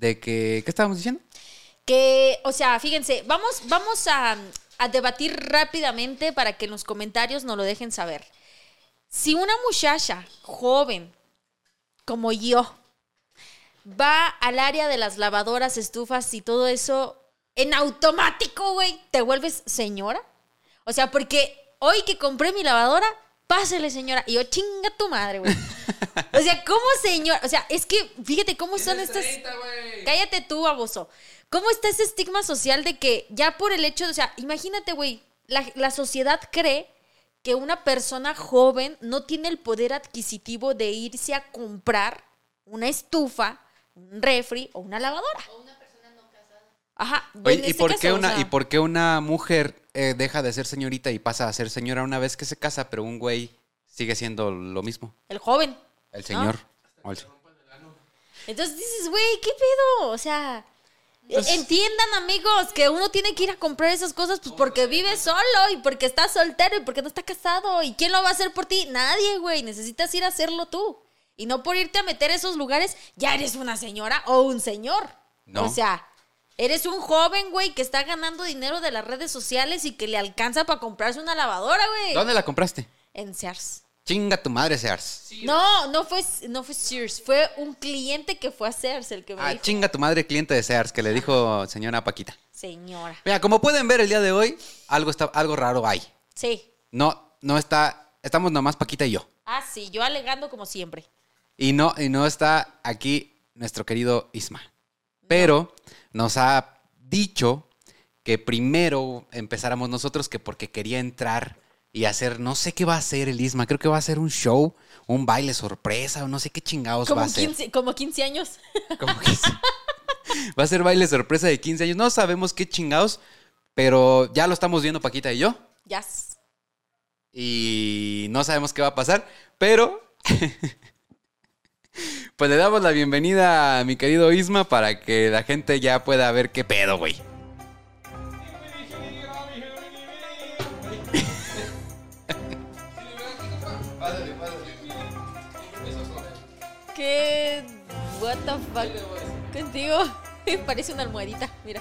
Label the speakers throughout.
Speaker 1: de que. ¿Qué estábamos diciendo?
Speaker 2: Que, o sea, fíjense, vamos, vamos a, a debatir rápidamente para que en los comentarios nos lo dejen saber. Si una muchacha joven como yo va al área de las lavadoras, estufas y todo eso, en automático, güey, te vuelves señora. O sea, porque hoy que compré mi lavadora, pásele, señora. Y yo, chinga tu madre, güey. O sea, ¿cómo señora? O sea, es que, fíjate cómo son estas. Cállate tú, baboso. ¿Cómo está ese estigma social de que ya por el hecho de, o sea, imagínate, güey, la, la sociedad cree que una persona joven no tiene el poder adquisitivo de irse a comprar una estufa, un refri o una lavadora. Ajá.
Speaker 1: Oye, ¿y,
Speaker 2: este
Speaker 1: por
Speaker 2: caso,
Speaker 1: qué
Speaker 2: o
Speaker 1: una,
Speaker 2: sea,
Speaker 1: ¿y por qué una mujer eh, deja de ser señorita y pasa a ser señora una vez que se casa, pero un güey sigue siendo lo mismo?
Speaker 2: El joven.
Speaker 1: El señor. O el-
Speaker 2: Entonces dices, güey, ¿qué pedo? O sea,
Speaker 1: Pues
Speaker 2: entiendan, amigos, que uno tiene que ir a comprar esas cosas pues porque vive solo y porque está soltero y porque no está casado. ¿Y quién lo va a hacer por ti? Nadie, güey. Necesitas ir a hacerlo tú. Y no por irte a meter a esos lugares, ya eres una señora o un señor.
Speaker 1: No.
Speaker 2: O sea, eres un joven, güey, que está ganando dinero de las redes sociales y que le alcanza para comprarse una lavadora, güey.
Speaker 1: ¿Dónde la compraste?
Speaker 2: En Sears.
Speaker 1: Chinga tu madre, Sears.
Speaker 2: No, no fue, no fue Sears, fue un cliente que fue a Sears el que me
Speaker 1: Ah,
Speaker 2: dijo.
Speaker 1: chinga tu madre, cliente de Sears, que le dijo señora Paquita.
Speaker 2: Señora.
Speaker 1: Mira, como pueden ver el día de hoy, algo, está, algo raro hay.
Speaker 2: Sí.
Speaker 1: No, no está, estamos nomás Paquita y yo.
Speaker 2: Ah, sí, yo alegando como siempre.
Speaker 1: Y no, y no está aquí nuestro querido Isma. Pero nos ha dicho que primero empezáramos nosotros que porque quería entrar y hacer, no sé qué va a hacer el Isma, creo que va a hacer un show, un baile sorpresa, o no sé qué chingados va a hacer.
Speaker 2: 15, como 15 años.
Speaker 1: Como que sí. Va a ser baile sorpresa de 15 años. No sabemos qué chingados, pero ya lo estamos viendo Paquita y yo.
Speaker 2: Ya.
Speaker 1: Y no sabemos qué va a pasar, pero pues le damos la bienvenida a mi querido Isma para que la gente ya pueda ver qué pedo, güey.
Speaker 2: ¿Qué? What the fuck? Contigo. Parece una almohadita, mira.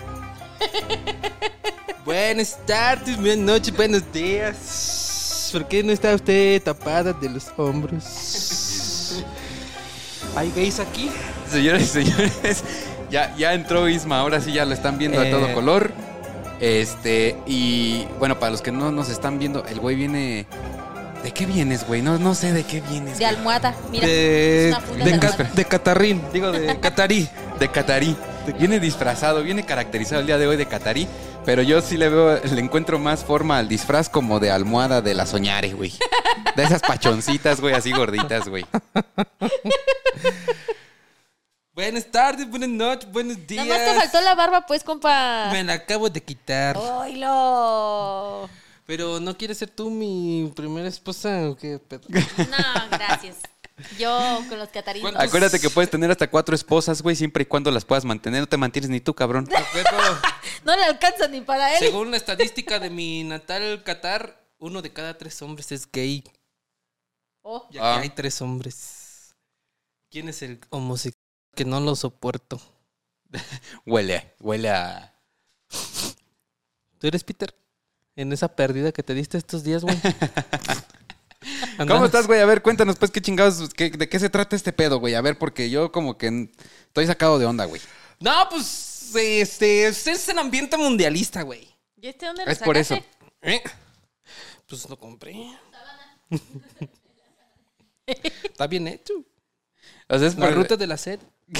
Speaker 3: Buenas tardes, buenas noches, buenos días. ¿Por qué no está usted tapada de los hombros? ¿Hay gays aquí?
Speaker 1: Señores y señores, ya, ya entró Isma, ahora sí ya lo están viendo a todo
Speaker 3: Eh.
Speaker 1: color. Este, y bueno, para los que no nos están viendo, el güey viene... ¿De qué vienes, güey? No, no sé de qué vienes.
Speaker 2: De
Speaker 1: güey.
Speaker 2: almohada, mira.
Speaker 3: de, de,
Speaker 2: de
Speaker 3: ca-
Speaker 2: almohada.
Speaker 3: de Catarrín, digo de Catarí.
Speaker 1: De catarí. Viene disfrazado, viene caracterizado el día de hoy de catarí. Pero yo sí le veo, le encuentro más forma al disfraz como de almohada de la soñare, güey. De esas pachoncitas, güey, así gorditas, güey.
Speaker 3: Buenas tardes, buenas noches, buenos días.
Speaker 2: Nada más te faltó la barba, pues, compa.
Speaker 3: Me la acabo de quitar.
Speaker 2: ¡Oilo!
Speaker 3: Pero ¿no quieres ser tú mi primera esposa o qué pedo?
Speaker 2: No, gracias. Yo con los catarinos.
Speaker 3: ¿Cuántos-
Speaker 1: Acuérdate que puedes tener hasta cuatro esposas, güey, siempre y cuando las puedas mantener. No te mantienes ni tú, cabrón.
Speaker 2: No le alcanza ni para él.
Speaker 3: según la estadística de mi natal Qatar, uno de cada tres hombres es gay.
Speaker 2: Oh,
Speaker 3: Ya
Speaker 1: Ah.
Speaker 3: que hay tres hombres. ¿Quién es el homosexual que no lo soporto?
Speaker 1: Huele, huele a...
Speaker 3: ¿Tú eres Peter? En esa pérdida que te diste estos días, güey.
Speaker 1: ¿Cómo estás, güey? A ver, cuéntanos, pues, qué chingados, qué- de qué se trata este pedo, güey. A ver, porque yo como que estoy sacado de onda, güey.
Speaker 3: No, pues, este, es el ambiente mundialista, güey.
Speaker 2: ¿Y este dónde lo
Speaker 1: Es por eso.
Speaker 3: ¿Eh? Pues lo compré. Está bien hecho.
Speaker 1: O sea, es
Speaker 3: La
Speaker 1: por-
Speaker 3: ruta de la sed.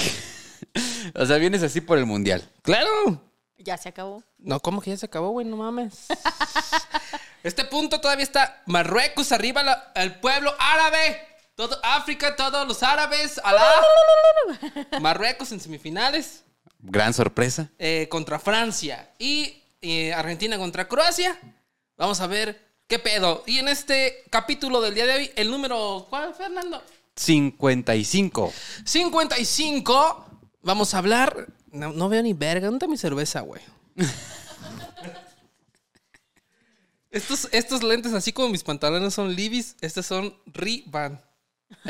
Speaker 1: O sea, vienes así por el mundial.
Speaker 3: ¡Claro!
Speaker 2: Ya se acabó.
Speaker 3: No, ¿cómo que ya se acabó, güey? No mames. Este punto todavía está Marruecos arriba la- el pueblo árabe. Todo África, todos los árabes. Alá. Marruecos en semifinales
Speaker 1: Gran sorpresa.
Speaker 3: eh, contra Francia. Y eh, Argentina contra Croacia. Vamos a ver qué pedo. Y en este capítulo del día de hoy, el número. ¿Cuál, Fernando?
Speaker 1: 55.
Speaker 3: 55. Vamos a hablar. No, no veo ni verga. ¿Dónde está mi cerveza, güey? estos, estos lentes, así como mis pantalones son Levi's, estos son Ray-Ban.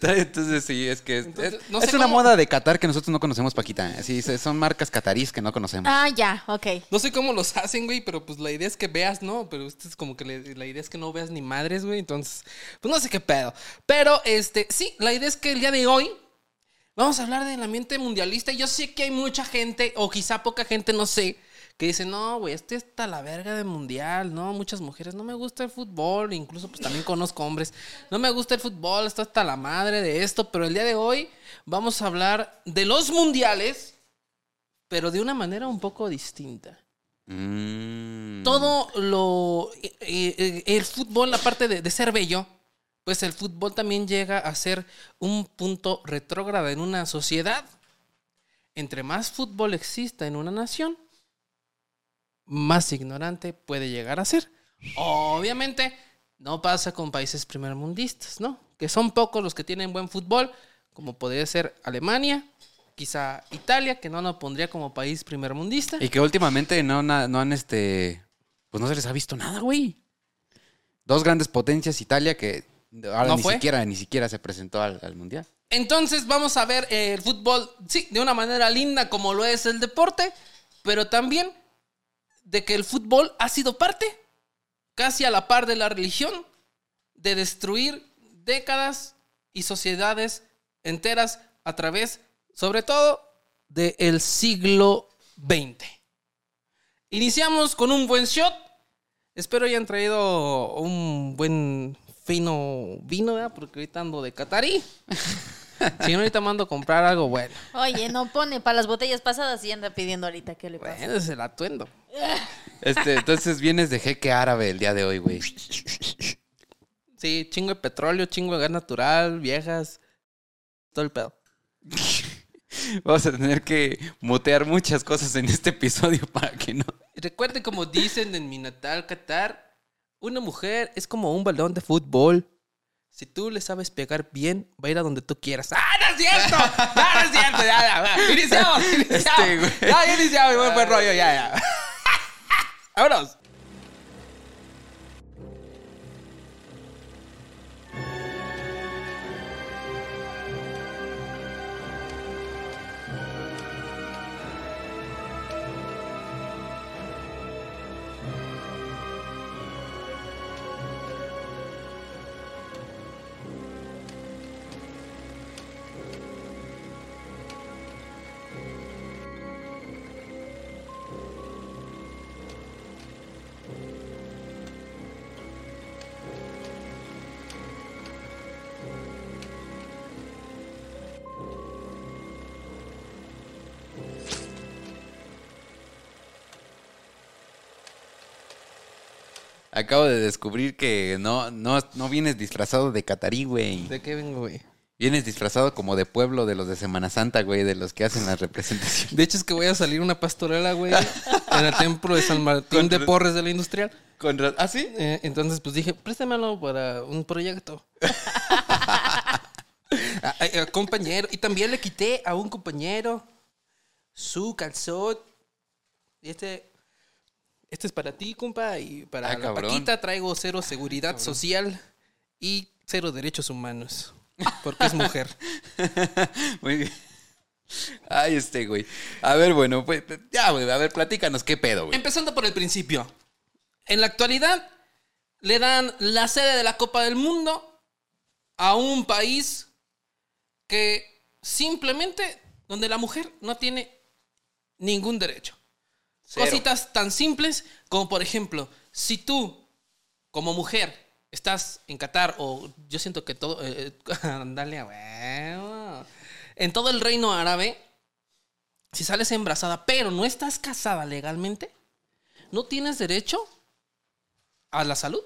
Speaker 1: Entonces sí, es que es,
Speaker 3: Entonces,
Speaker 1: es-
Speaker 3: no
Speaker 1: es
Speaker 3: sé
Speaker 1: una
Speaker 3: cómo-
Speaker 1: moda de Qatar que nosotros no conocemos, Paquita. Sí, se- son marcas catarís que no conocemos.
Speaker 2: Ah, ya, ok.
Speaker 3: No sé cómo los hacen, güey, pero pues la idea es que veas, ¿no? Pero esto es como que le- la idea es que no veas ni madres, güey. Entonces, pues no sé qué pedo. Pero, este, sí, la idea es que el día de hoy vamos a hablar del ambiente mundialista. Yo sé que hay mucha gente, o quizá poca gente, no sé, que dice, no, güey, este está la verga de mundial, ¿no? Muchas mujeres, no me gusta el fútbol, incluso pues también conozco hombres, no me gusta el fútbol, está hasta la madre de esto, pero el día de hoy vamos a hablar de los mundiales, pero de una manera un poco distinta
Speaker 1: Mm.
Speaker 3: todo lo. eh, eh, el fútbol, aparte de, de ser bello, pues el fútbol también llega a ser un punto retrógrado en una sociedad. Entre más fútbol exista en una nación, más ignorante puede llegar a ser. Obviamente, no pasa con países primermundistas, ¿no? Que son pocos los que tienen buen fútbol, como podría ser Alemania, quizá Italia, que no lo pondría como país primermundista.
Speaker 1: Y que últimamente no, na- no han, este, pues no se les ha visto nada, güey. Dos grandes potencias, Italia, que ahora
Speaker 3: ¿No
Speaker 1: ni
Speaker 3: fue?
Speaker 1: siquiera, ni siquiera se presentó al, al mundial.
Speaker 3: Entonces vamos a ver el fútbol, sí, de una manera linda como lo es el deporte, pero también de que el fútbol ha sido parte, casi a la par de la religión, de destruir décadas y sociedades enteras a través, sobre todo, del siglo XX. Iniciamos con un buen shot. Espero hayan traído un buen fino vino, ¿verdad? porque ahorita ando de catarí. Si no, ahorita mando a comprar algo bueno.
Speaker 2: Oye, no pone para las botellas pasadas y anda pidiendo ahorita qué le pasa.
Speaker 3: Bueno, es el atuendo.
Speaker 1: Este, entonces vienes de jeque árabe el día de hoy, güey.
Speaker 3: Sí, chingo de petróleo, chingo de gas natural, viejas. Todo el pedo.
Speaker 1: Vamos a tener que mutear muchas cosas en este episodio para que no.
Speaker 3: Y Recuerde como dicen en mi natal Qatar, una mujer es como un balón de fútbol. Si tú le sabes pegar bien, va a ir a donde tú quieras. ¡Ah, no es cierto! ¡Ah, no es cierto! Ya, ya, ya. Iniciamos, iniciamos.
Speaker 1: Este, güey.
Speaker 3: ya, ya iniciamos, buen rollo, ya, ya. Vámonos.
Speaker 1: Acabo de descubrir que no, no, no vienes disfrazado de catarí, güey.
Speaker 3: ¿De qué vengo, güey?
Speaker 1: Vienes disfrazado como de pueblo de los de Semana Santa, güey, de los que hacen las representaciones.
Speaker 3: De hecho, es que voy a salir una pastorela, güey, en el templo de San Martín de Porres de la Industrial.
Speaker 1: Con ra- ¿Ah, sí?
Speaker 3: Eh, entonces, pues dije, préstamelo para un proyecto. a, a- a compañero. Y también le quité a un compañero su calzón. Y este, este es para ti, compa. Y para
Speaker 1: Ah,
Speaker 3: la
Speaker 1: cabrón.
Speaker 3: Paquita traigo cero seguridad social y cero derechos humanos. Porque es mujer.
Speaker 1: Muy bien. Ay, este, güey. A ver, bueno, pues ya, güey. A ver, platícanos qué pedo, güey.
Speaker 3: Empezando por el principio. En la actualidad, le dan la sede de la Copa del Mundo a un país que simplemente, donde la mujer no tiene ningún derecho. Cositas tan simples como, por ejemplo, si tú, como mujer, estás en Qatar o yo siento que todo... eh, Dale a huevo. En todo el reino árabe, si sales embarazada, pero no estás casada legalmente, no tienes derecho a la salud.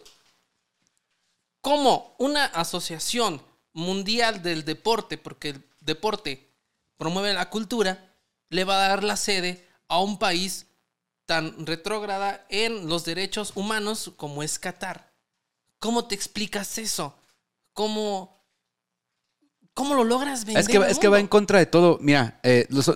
Speaker 3: Como una asociación mundial del deporte, porque el deporte promueve la cultura, le va a dar la sede a un país tan retrógrada en los derechos humanos como es Qatar. ¿Cómo te explicas eso? ¿Cómo, cómo lo logras vender?
Speaker 1: Es que, es que va en contra de todo. Mira, eh, los-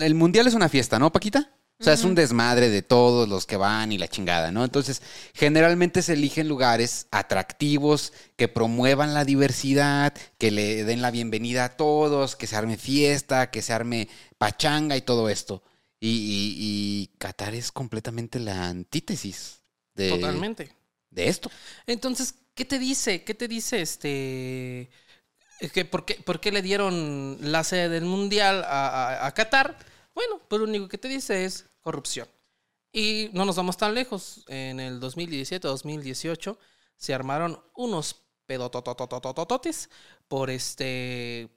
Speaker 1: el mundial es una fiesta, ¿no, Paquita? O sea, es un desmadre de todos los que van y la chingada, ¿no? Entonces, generalmente se eligen lugares atractivos, que promuevan la diversidad, que le den la bienvenida a todos, que se arme fiesta, que se arme pachanga y todo esto. Y, y- y Qatar es completamente la antítesis de,
Speaker 3: Totalmente.
Speaker 1: de esto.
Speaker 3: Entonces, ¿qué te dice? ¿Qué te dice este? Es que ¿por, qué, por qué le dieron la sede del mundial a, a- a Qatar? Bueno, pues lo único que te dice es corrupción. Y no nos vamos tan lejos. En el 2017-2018 se armaron unos pedototototototes por este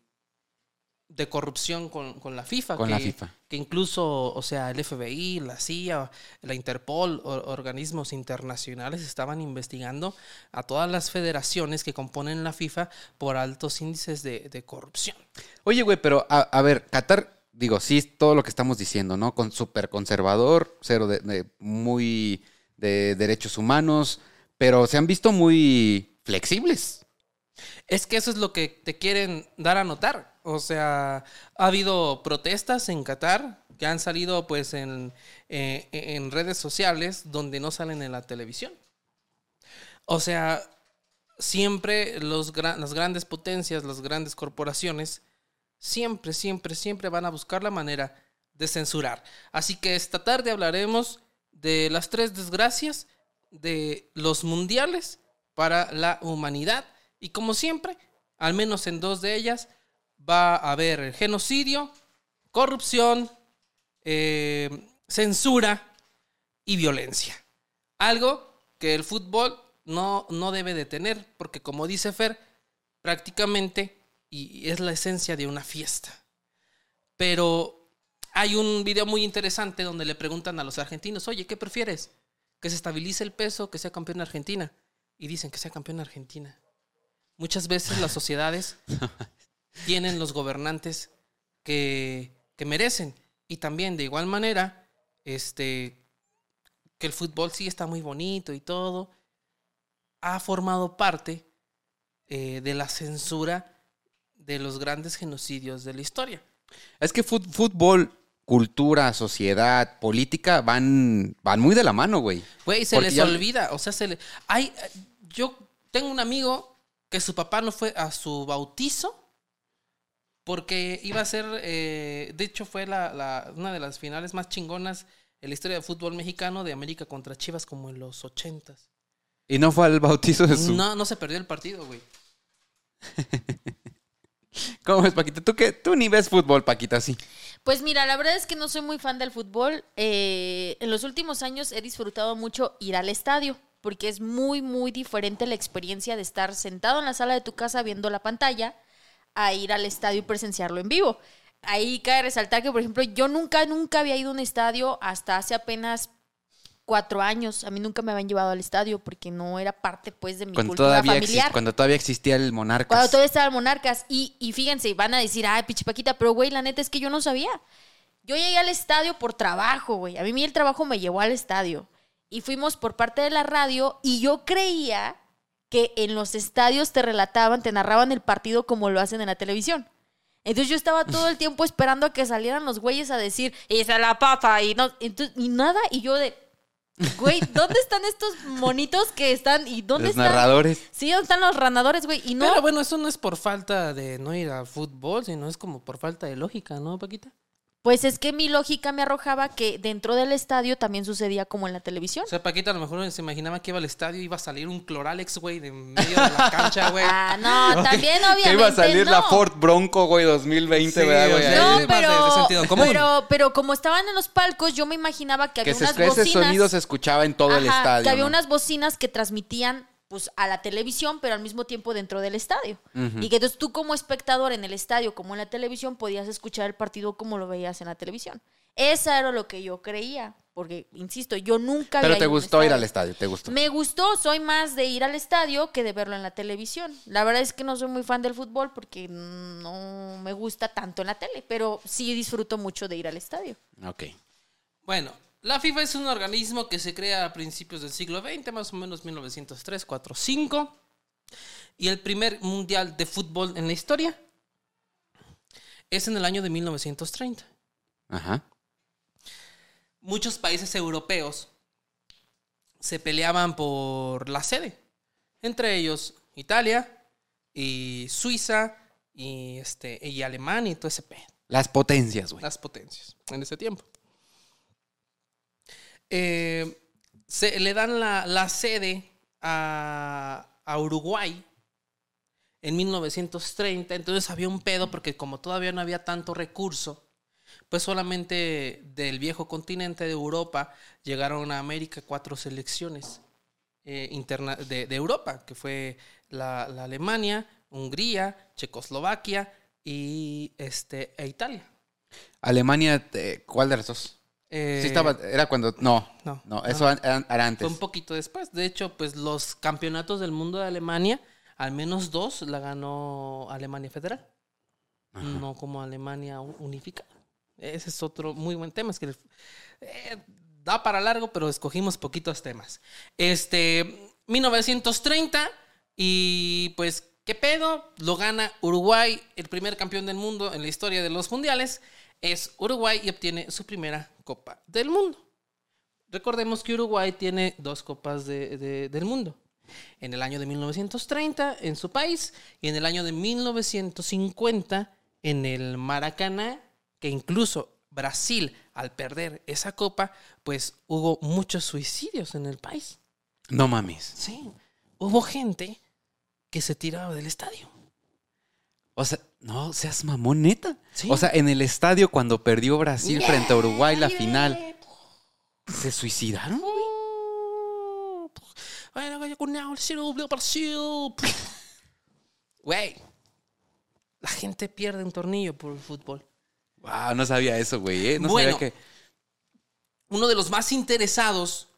Speaker 3: de corrupción con, con la FIFA.
Speaker 1: Con
Speaker 3: que,
Speaker 1: la FIFA.
Speaker 3: Que incluso, o sea, el FBI, la CIA, la Interpol, or- organismos internacionales estaban investigando a todas las federaciones que componen la FIFA por altos índices de, de corrupción.
Speaker 1: Oye, güey, pero a, a ver, Qatar, digo, sí, todo lo que estamos diciendo, ¿no? Con súper conservador, cero de, de- muy de derechos humanos, pero se han visto muy flexibles.
Speaker 3: Es que eso es lo que te quieren dar a notar. O sea, ha habido protestas en Qatar que han salido pues en, eh, en redes sociales donde no salen en la televisión. O sea, siempre los las grandes potencias, las grandes corporaciones, siempre, siempre, siempre van a buscar la manera de censurar. Así que esta tarde hablaremos de las tres desgracias de los mundiales para la humanidad. Y como siempre, al menos en dos de ellas, va a haber genocidio, corrupción, eh, censura y violencia. Algo que el fútbol no, no debe de tener, porque como dice Fer, prácticamente y es la esencia de una fiesta. Pero hay un video muy interesante donde le preguntan a los argentinos, oye, ¿qué prefieres? ¿Que se estabilice el peso, que sea campeón Argentina? Y dicen que sea campeón Argentina. Muchas veces las sociedades tienen los gobernantes que, que merecen. Y también, de igual manera, este, que el fútbol sí está muy bonito y todo, ha formado parte eh, de la censura de los grandes genocidios de la historia.
Speaker 1: Es que fútbol, cultura, sociedad, política van, van muy de la mano, güey.
Speaker 3: Güey, se
Speaker 1: Porque
Speaker 3: les
Speaker 1: ya-
Speaker 3: olvida, o sea, se le... Hay, yo tengo un amigo que su papá no fue a su bautizo porque iba a ser, eh, de hecho fue la, la- una de las finales más chingonas en la historia del fútbol mexicano de América contra Chivas como en los ochentas.
Speaker 1: Y no fue al bautizo de su...
Speaker 3: No, no se perdió el partido, güey.
Speaker 1: ¿Cómo ves, Paquita? ¿Tú, qué? Tú ni ves fútbol, Paquita, sí.
Speaker 2: Pues mira, la verdad es que no soy muy fan del fútbol. Eh, en los últimos años he disfrutado mucho ir al estadio, porque es muy, muy diferente la experiencia de estar sentado en la sala de tu casa viendo la pantalla a ir al estadio y presenciarlo en vivo. Ahí cabe resaltar que, por ejemplo, yo nunca, nunca había ido a un estadio hasta hace apenas cuatro años. A mí nunca me habían llevado al estadio porque no era parte, pues, de mi
Speaker 1: Cuando
Speaker 2: cultura
Speaker 1: todavía,
Speaker 2: familiar.
Speaker 1: exist- cuando todavía existía el Monarcas.
Speaker 2: Cuando todavía estaban monarcas. Y, y fíjense, van a decir, ay, pichipaquita, pero güey, la neta es que yo no sabía. Yo llegué al estadio por trabajo, güey. A mí el trabajo me llevó al estadio. Y fuimos por parte de la radio y yo creía que en los estadios te relataban, te narraban el partido como lo hacen en la televisión. Entonces yo estaba todo el tiempo esperando a que salieran los güeyes a decir, y se la papa, y no, entonces, y nada, y yo de, güey, ¿dónde están estos monitos que están, y dónde
Speaker 1: Los
Speaker 2: están?
Speaker 1: narradores.
Speaker 2: Sí, ¿dónde están los ranadores, güey? Y no,
Speaker 3: Pero bueno, eso no es por falta de no ir al fútbol, sino es como por falta de lógica, ¿no, Paquita?
Speaker 2: Pues es que mi lógica me arrojaba que dentro del estadio también sucedía como en la televisión.
Speaker 3: O sea, Paquita a lo mejor se imaginaba que iba al estadio y iba a salir un Cloralex, güey, de medio de la cancha, güey.
Speaker 2: Ah, no, también obviamente
Speaker 1: Que iba a salir la. Ford Bronco, güey, 2020,
Speaker 3: Sí,
Speaker 1: ¿verdad, güey?
Speaker 2: No, pero,
Speaker 3: común.
Speaker 2: pero, pero como estaban en los palcos, yo me imaginaba que
Speaker 1: que
Speaker 2: había
Speaker 1: ese,
Speaker 2: unas
Speaker 1: ese
Speaker 2: bocinas.
Speaker 1: sonido se escuchaba en todo el estadio.
Speaker 2: Que había
Speaker 1: ¿no?
Speaker 2: unas bocinas que transmitían pues a la televisión, pero al mismo tiempo dentro del estadio. Y que entonces tú como espectador en el estadio, como en la televisión, podías escuchar el partido como lo veías en la televisión. Esa era lo que yo creía, porque, insisto, yo nunca
Speaker 1: Pero
Speaker 2: había
Speaker 1: te gustó ir al estadio, te gustó.
Speaker 2: Me gustó, soy más de ir al estadio que de verlo en la televisión. La verdad es que no soy muy fan del fútbol porque no me gusta tanto en la tele, pero sí disfruto mucho de ir al estadio.
Speaker 1: Ok.
Speaker 3: Bueno, la FIFA es un organismo que se crea a principios del siglo XX, más o menos 1903, 4, 5. Y el primer mundial de fútbol en la historia es en el año de 1930.
Speaker 1: Ajá.
Speaker 3: muchos países europeos se peleaban por la sede. Entre ellos Italia y Suiza y, este, y Alemania y todo ese pedo.
Speaker 1: Las potencias, güey.
Speaker 3: Las potencias en ese tiempo. Eh, se le dan la, la sede a, a Uruguay en 1930. Entonces había un pedo porque como todavía no había tanto recurso, pues solamente del viejo continente de Europa llegaron a América cuatro selecciones eh, interna de, de Europa, que fue la, la Alemania, Hungría, Checoslovaquia y este, e Italia.
Speaker 1: Alemania, eh, ¿cuál de las dos?
Speaker 3: Eh,
Speaker 1: Sí estaba, era cuando, no,
Speaker 3: no,
Speaker 1: no, eso era, era
Speaker 3: Fue
Speaker 1: antes.
Speaker 3: un poquito después. De hecho, pues los campeonatos del mundo de Alemania, al menos dos la ganó Alemania Federal. No como Alemania unificada. Ese es otro muy buen tema. Es que eh, da para largo, pero escogimos poquitos temas. Este, 1930 y pues, ¿qué pedo? Lo gana Uruguay, el primer campeón del mundo en la historia de los mundiales. Es Uruguay y obtiene su primera Copa del Mundo. Recordemos que Uruguay tiene dos copas de- de- del mundo. En el año de 1930 en su país y en el año de 1950 en el Maracaná, que incluso Brasil, al perder esa copa, pues hubo muchos suicidios en el país.
Speaker 1: No mames.
Speaker 3: Sí, hubo gente que se tiraba del estadio.
Speaker 1: O sea, no seas mamón, neta.
Speaker 3: Sí.
Speaker 1: O sea, en el estadio cuando perdió Brasil frente a Uruguay la final, ¿se suicidaron?
Speaker 3: Güey, la gente pierde un tornillo por el fútbol.
Speaker 1: Wow, no sabía eso, güey. ¿eh? No
Speaker 3: Bueno.
Speaker 1: sabía que.
Speaker 3: Uno de los más interesados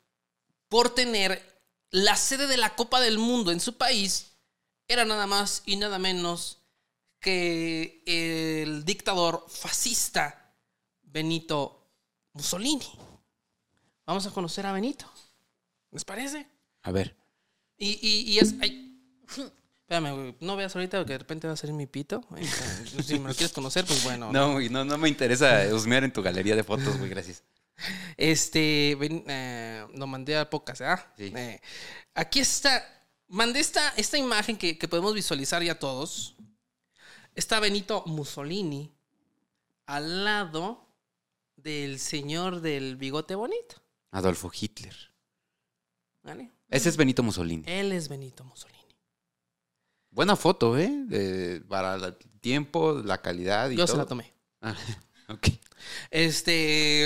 Speaker 3: por tener la sede de la Copa del Mundo en su país era nada más y nada menos que el dictador fascista Benito Mussolini. Vamos a conocer a Benito. ¿Les parece?
Speaker 1: A ver.
Speaker 3: Y, y, y es. ay. Espérame, güey, no veas ahorita porque de repente va a salir mi pito. Si me lo quieres conocer, pues bueno.
Speaker 1: No, güey, no, no me interesa husmear en tu galería de fotos, güey, gracias.
Speaker 3: Este, ven, eh, lo mandé a pocas, ¿ah?
Speaker 1: Sí.
Speaker 3: Eh, aquí está, mandé esta, esta imagen que, que podemos visualizar ya todos. Está Benito Mussolini al lado del señor del bigote bonito,
Speaker 1: Adolfo Hitler.
Speaker 3: ¿vale?
Speaker 1: Ese es Benito Mussolini.
Speaker 3: Él es Benito Mussolini.
Speaker 1: Buena foto, ¿eh? De- para el tiempo, la calidad y
Speaker 3: Yo
Speaker 1: todo.
Speaker 3: se la tomé.
Speaker 1: Ah, ok.
Speaker 3: Este.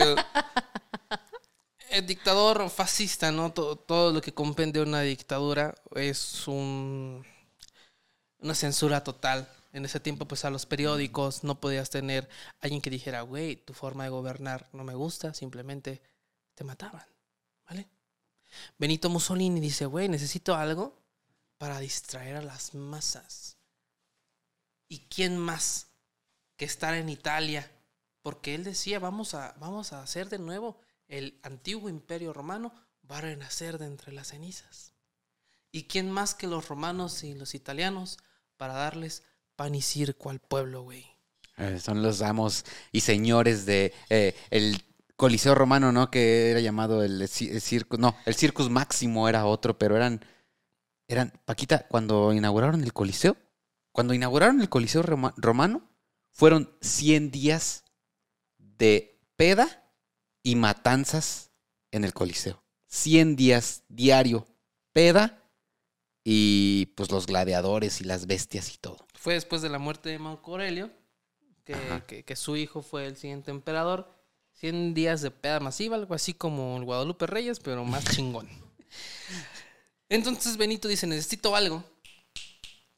Speaker 3: el dictador fascista, ¿no? Todo, todo lo que comprende una dictadura es un. Una censura total. En ese tiempo, pues a los periódicos no podías tener alguien que dijera, güey, tu forma de gobernar no me gusta, simplemente te mataban, ¿vale? Benito Mussolini dice, güey, necesito algo para distraer a las masas. ¿Y quién más que estar en Italia? Porque él decía, vamos a, vamos a hacer de nuevo el antiguo imperio romano, va a renacer de entre las cenizas. ¿Y quién más que los romanos y los italianos para darles pan y circo al pueblo, güey?
Speaker 1: Eh, Son los amos y señores de eh, el Coliseo Romano, ¿no? Que era llamado el, el circo. No, el Circus Máximo era otro, pero eran. Eran. Paquita, cuando inauguraron el Coliseo, cuando inauguraron el Coliseo Roma- Romano, fueron 100 días de peda y matanzas en el Coliseo. 100 días diario, peda y pues los gladiadores y las bestias y todo.
Speaker 3: Fue después de la muerte de Marco Aurelio, que, que- que su hijo fue el siguiente emperador. 100 días de peda masiva, algo así como el Guadalupe Reyes, pero más chingón. Entonces Benito dice, necesito algo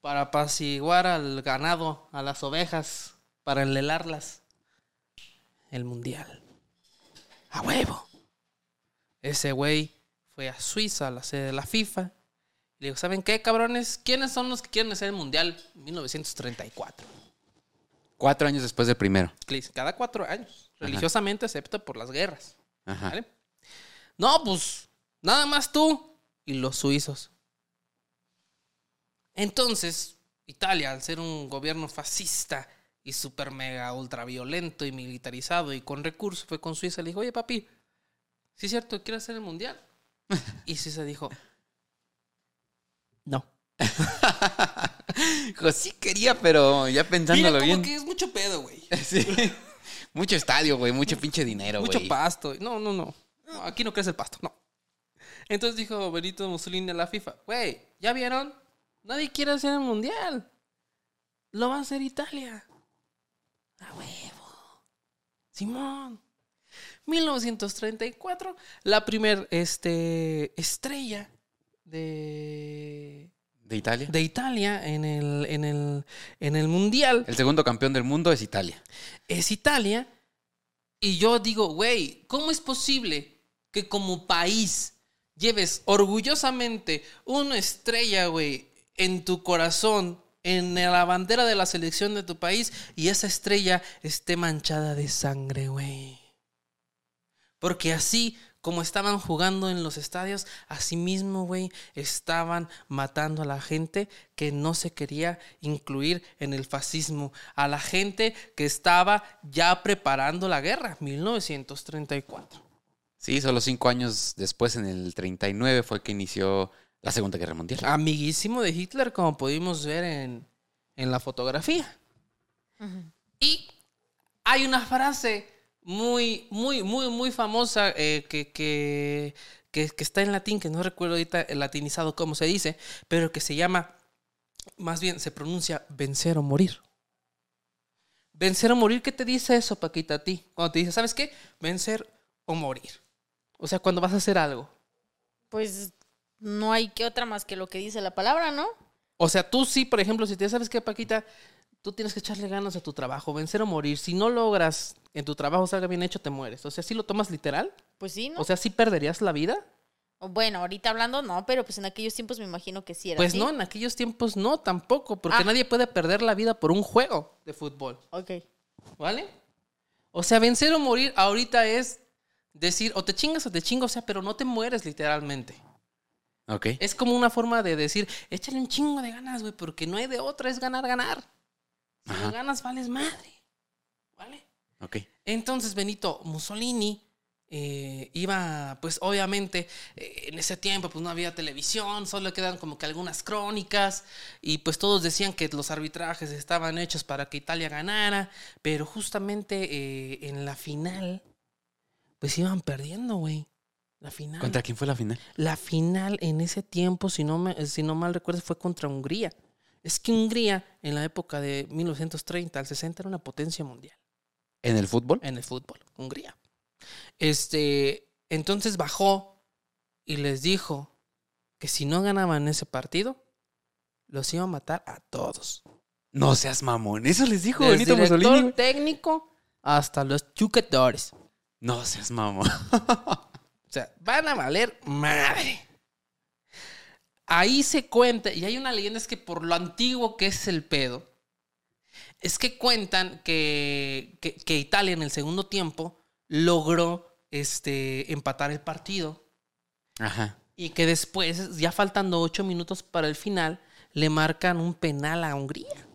Speaker 3: para apaciguar al ganado, a las ovejas, para enlelarlas. El mundial. A huevo. Ese güey fue a Suiza, a la sede de la FIFA. Le digo, ¿saben qué, cabrones? ¿Quiénes son los que quieren hacer el mundial? 1934.
Speaker 1: Cuatro años después del primero.
Speaker 3: Cada cuatro años. Religiosamente, excepto por las guerras.
Speaker 1: Ajá.
Speaker 3: ¿Vale? No, pues, nada más tú y los suizos. Entonces, Italia, al ser un gobierno fascista y súper mega ultraviolento y militarizado y con recursos, fue con Suiza le dijo, oye papi, ¿sí es cierto, quiere hacer el mundial? Y César dijo, no.
Speaker 1: Dijo, sí quería, pero ya
Speaker 3: Mira,
Speaker 1: pensándolo
Speaker 3: como
Speaker 1: bien.
Speaker 3: que es mucho pedo, güey.
Speaker 1: Sí. Mucho estadio, güey. Mucho pinche dinero, güey.
Speaker 3: Mucho pasto. No, no, no, No, Aquí no crece el pasto, no. Entonces dijo Benito Mussolini a la FIFA, güey, ¿ya vieron? Nadie quiere hacer el mundial. Lo va a hacer Italia. A huevo. Simón. 1934, la primer este, estrella de,
Speaker 1: ¿De Italia?
Speaker 3: de Italia en el, en, el, en el mundial
Speaker 1: El segundo campeón del mundo es Italia.
Speaker 3: es Italia. Y yo digo, güey, ¿cómo es posible que como país lleves orgullosamente una estrella, güey, en tu corazón, en la bandera de la selección de tu país, y esa estrella esté manchada de sangre, güey? Porque así como estaban jugando en los estadios, así mismo, güey, estaban matando a la gente que no se quería incluir en el fascismo, a la gente que estaba ya preparando la guerra, 1934.
Speaker 1: Sí, solo cinco años después, en el 39, fue que inició la Segunda Guerra Mundial.
Speaker 3: Amiguísimo de Hitler, como pudimos ver en, en la fotografía. Y hay una frase muy, muy, muy, muy famosa eh, que, que, que, que está en latín, que no recuerdo ahorita el latinizado cómo se dice, pero que se llama, más bien se pronuncia vencer o morir. Vencer o morir, ¿qué te dice eso, Paquita, a ti? Cuando te dice, ¿sabes qué? Vencer o morir. O sea, cuando vas a hacer algo.
Speaker 2: Pues no hay que otra más que lo que dice la palabra, ¿no?
Speaker 3: O sea, tú sí, por ejemplo, si te sabes que, Paquita, tú tienes que echarle ganas a tu trabajo, vencer o morir. Si no logras en tu trabajo salga bien hecho, te mueres. O sea, si lo tomas literal,
Speaker 2: Pues sí, ¿no?
Speaker 3: o sea, si perderías la vida.
Speaker 2: bueno, ahorita hablando no, pero pues en aquellos tiempos me imagino que sí era
Speaker 3: Pues
Speaker 2: así.
Speaker 3: no, en aquellos tiempos no, tampoco, porque
Speaker 2: Ah.
Speaker 3: nadie puede perder la vida por un juego de fútbol,
Speaker 2: Ok.
Speaker 3: ¿vale? O sea, vencer o morir ahorita es decir, o te chingas o te chingo, o sea, pero no te mueres literalmente.
Speaker 1: Ok.
Speaker 3: Es como una forma de decir, échale un chingo de ganas, güey, porque no hay de otra, es ganar, ganar. Si no ganas, vales madre. ¿Vale?
Speaker 1: Ok.
Speaker 3: Entonces Benito Mussolini eh, iba, pues obviamente eh, en ese tiempo pues no había televisión, solo quedan como que algunas crónicas y pues todos decían que los arbitrajes estaban hechos para que Italia ganara, pero justamente eh, en la final pues iban perdiendo, güey. La final.
Speaker 1: ¿Contra quién fue la final?
Speaker 3: La final en ese tiempo, si no, me- si no mal recuerdo, fue contra Hungría. Es que Hungría en la época de 1930 al 60 era una potencia mundial
Speaker 1: ¿En el fútbol?
Speaker 3: en el fútbol, Hungría. Este, entonces bajó y les dijo que si no ganaban ese partido, los iba a matar a todos.
Speaker 1: No seas mamón. Eso les dijo
Speaker 3: Desde
Speaker 1: Benito
Speaker 3: director
Speaker 1: Mussolini.
Speaker 3: técnico hasta los chucadores.
Speaker 1: No seas mamón.
Speaker 3: O sea, van a valer madre. Ahí se cuenta, y hay una leyenda, es que por lo antiguo que es el pedo, es que cuentan que, que- que Italia en el segundo tiempo logró este, empatar el partido
Speaker 1: Ajá.
Speaker 3: y que después, ya faltando ocho minutos para el final, le marcan un penal a Hungría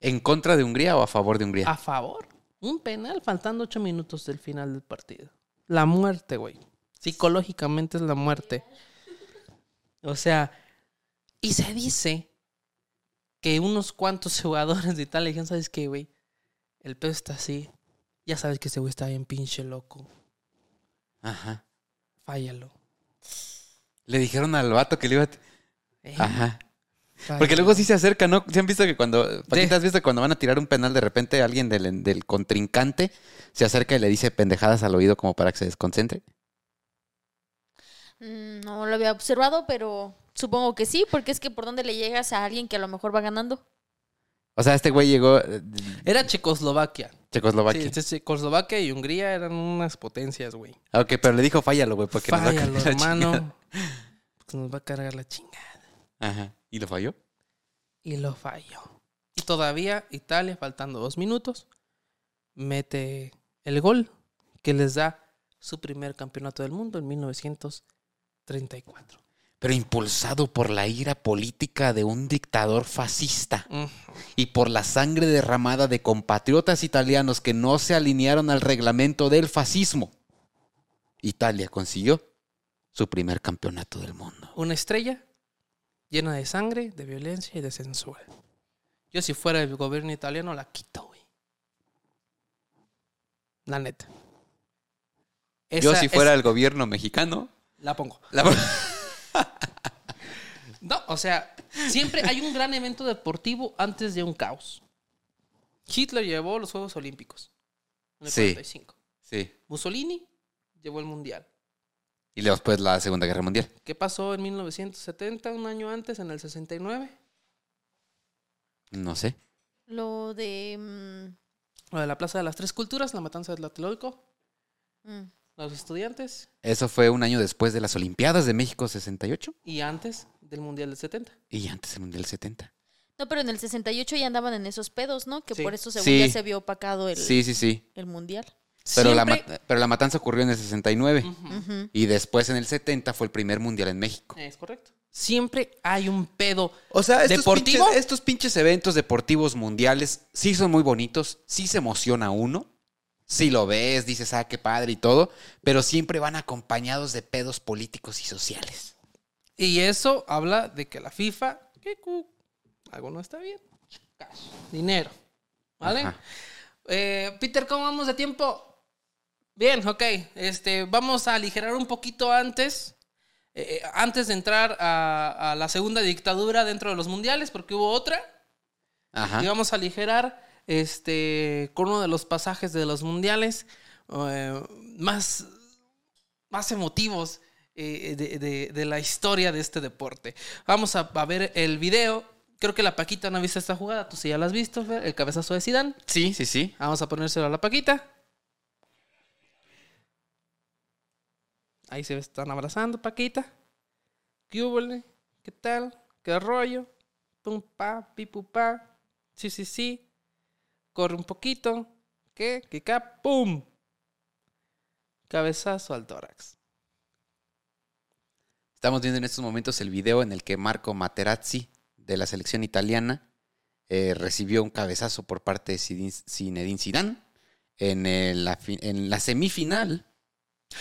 Speaker 1: ¿En contra de Hungría o a favor de Hungría?
Speaker 3: a favor. Un penal faltando ocho minutos del final del partido. La muerte, güey. Psicológicamente es la muerte. O sea, y se dice que unos cuantos jugadores de Italia dijeron, ¿sabes qué, güey? El pedo está así. Ya sabes que ese güey está bien pinche loco.
Speaker 1: Ajá.
Speaker 3: Fállalo.
Speaker 1: Le dijeron al vato que le iba a...
Speaker 3: Eh,
Speaker 1: Ajá.
Speaker 3: fállalo.
Speaker 1: Porque luego sí se acerca, ¿no? ¿Se han visto que cuando... Paquita, ¿has visto que cuando van a tirar un penal de repente alguien del, del contrincante se acerca y le dice pendejadas al oído como para que se desconcentre?
Speaker 2: Mm, No lo había observado, pero supongo que sí, porque es que por dónde le llegas a alguien que a lo mejor va ganando.
Speaker 1: O sea, este güey llegó... eh,
Speaker 3: Era Checoslovaquia.
Speaker 1: Checoslovaquia.
Speaker 3: Sí, Checoslovaquia y Hungría eran unas potencias, güey.
Speaker 1: Ok, pero le dijo fállalo, güey, porque nos va a cargar la chingada".
Speaker 3: hermano. Porque nos va a cargar la chingada.
Speaker 1: Ajá. ¿Y lo falló?
Speaker 3: Y lo falló. Y todavía Italia, faltando dos minutos, mete el gol que les da su primer campeonato del mundo en 1934.
Speaker 1: Pero impulsado por la ira política de un dictador fascista y por la sangre derramada de compatriotas italianos que no se alinearon al reglamento del fascismo. Italia consiguió su primer campeonato del mundo.
Speaker 3: Una estrella llena de sangre, de violencia y de censura. Yo si fuera el gobierno italiano la quito, güey. La neta.
Speaker 1: Yo si fuera
Speaker 3: esa-
Speaker 1: el gobierno mexicano,
Speaker 3: La pongo.
Speaker 1: la-
Speaker 3: No, o sea, siempre hay un gran evento deportivo antes de un caos. Hitler llevó los Juegos Olímpicos en el
Speaker 1: Sí.
Speaker 3: 45.
Speaker 1: sí.
Speaker 3: Mussolini llevó el Mundial.
Speaker 1: Y luego después la Segunda Guerra Mundial.
Speaker 3: ¿Qué pasó en 1970, un año antes, en el 69?
Speaker 1: No sé.
Speaker 2: Lo de. mm,
Speaker 3: Lo de la Plaza de las Tres Culturas, la matanza de Tlatelolco,
Speaker 2: mm,
Speaker 3: los estudiantes,
Speaker 1: Eso fue un año después de las Olimpiadas de México 68
Speaker 3: y antes del Mundial del 70.
Speaker 1: y antes del Mundial 70.
Speaker 2: No, pero en el 68 ya andaban en esos pedos, ¿no? Que
Speaker 3: Sí.
Speaker 2: por eso según
Speaker 1: Sí.
Speaker 2: ya se vio opacado el,
Speaker 1: Sí, sí, sí.
Speaker 2: el mundial.
Speaker 1: Pero la,
Speaker 3: Siempre-
Speaker 1: mat- pero la matanza ocurrió en el 69.
Speaker 3: Ujú.
Speaker 2: Ujú.
Speaker 1: Y después en el 70 fue el primer mundial en México.
Speaker 3: Es correcto. Siempre hay un pedo.
Speaker 1: O sea, estos,
Speaker 3: ¿Deportivo?
Speaker 1: Pinches, estos pinches eventos deportivos mundiales sí son muy bonitos, sí se emociona uno, sí lo ves, dices, ah, qué padre y todo, pero siempre van acompañados de pedos políticos y sociales.
Speaker 3: Y eso habla de que la FIFA, que cu- algo no está bien. Cash, dinero. ¿Vale? Eh, Peter, ¿cómo vamos de tiempo? Bien, ok. Este, vamos a aligerar un poquito antes. eh, antes de entrar a, a la segunda dictadura dentro de los mundiales, porque hubo otra.
Speaker 1: Ajá.
Speaker 3: Y vamos a aligerar este, con uno de los pasajes de los mundiales eh, más, más emotivos eh, de, de- de la historia de este deporte. Vamos a, a ver el video. Creo que la Paquita no ha visto esta jugada. Tú sí ya la has visto, el cabezazo de Zidane.
Speaker 1: Sí, sí, sí.
Speaker 3: Vamos a ponérselo a la Paquita. Ahí se están abrazando, Paquita. ¿Qué húbole? ¿Qué tal? ¿Qué rollo? Pum, pa, pi, pu, pa. Sí, sí, sí. Corre un poquito. ¿Qué? ¿Qué ca? ¡Pum! Cabezazo al tórax.
Speaker 1: Estamos viendo en estos momentos el video en el que Marco Materazzi, de la selección italiana, eh, recibió un cabezazo por parte de Zinedine Zidane en, el- la, en la semifinal.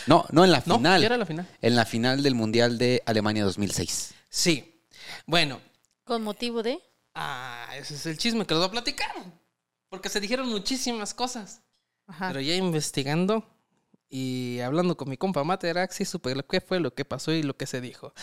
Speaker 1: No, no en la
Speaker 3: No,
Speaker 1: final.
Speaker 3: ya era la final.
Speaker 1: En la final del Mundial de Alemania 2006.
Speaker 3: Sí. Bueno,
Speaker 2: Con motivo de.
Speaker 3: ah, ese es el chisme que les voy a platicar. Porque se dijeron muchísimas cosas.
Speaker 2: Ajá.
Speaker 3: Pero ya investigando y hablando con mi compa Materaxi, supe lo que fue lo que pasó y lo que se dijo.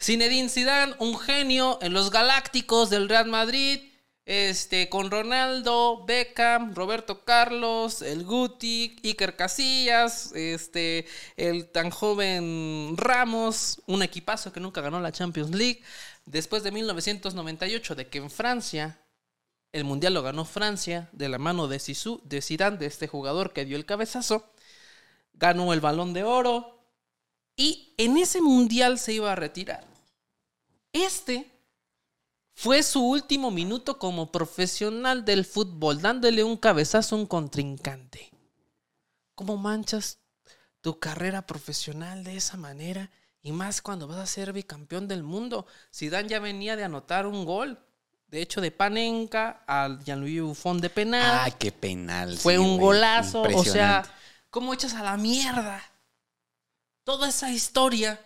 Speaker 3: Zinedine Zidane, un genio en los Galácticos del Real Madrid, este, con Ronaldo, Beckham, Roberto Carlos, el Guti, Iker Casillas, este, el tan joven Ramos, un equipazo que nunca ganó la Champions League. Después de 1998, de que en Francia el mundial lo ganó Francia de la mano de Zizou, de Zidane, de este jugador que dio el cabezazo. Ganó el Balón de Oro y en ese mundial se iba a retirar. Este fue su último minuto como profesional del fútbol, dándole un cabezazo a un contrincante. ¿Cómo manchas tu carrera profesional de esa manera? Y más cuando vas a ser bicampeón del mundo. Zidane ya venía de anotar un gol. De hecho, de Panenka al Gianluigi Buffon de penal.
Speaker 1: ¡Ay, qué penal!
Speaker 3: Fue
Speaker 1: sí,
Speaker 3: un
Speaker 1: güey.
Speaker 3: golazo. O sea. ¿cómo echas a la mierda toda esa historia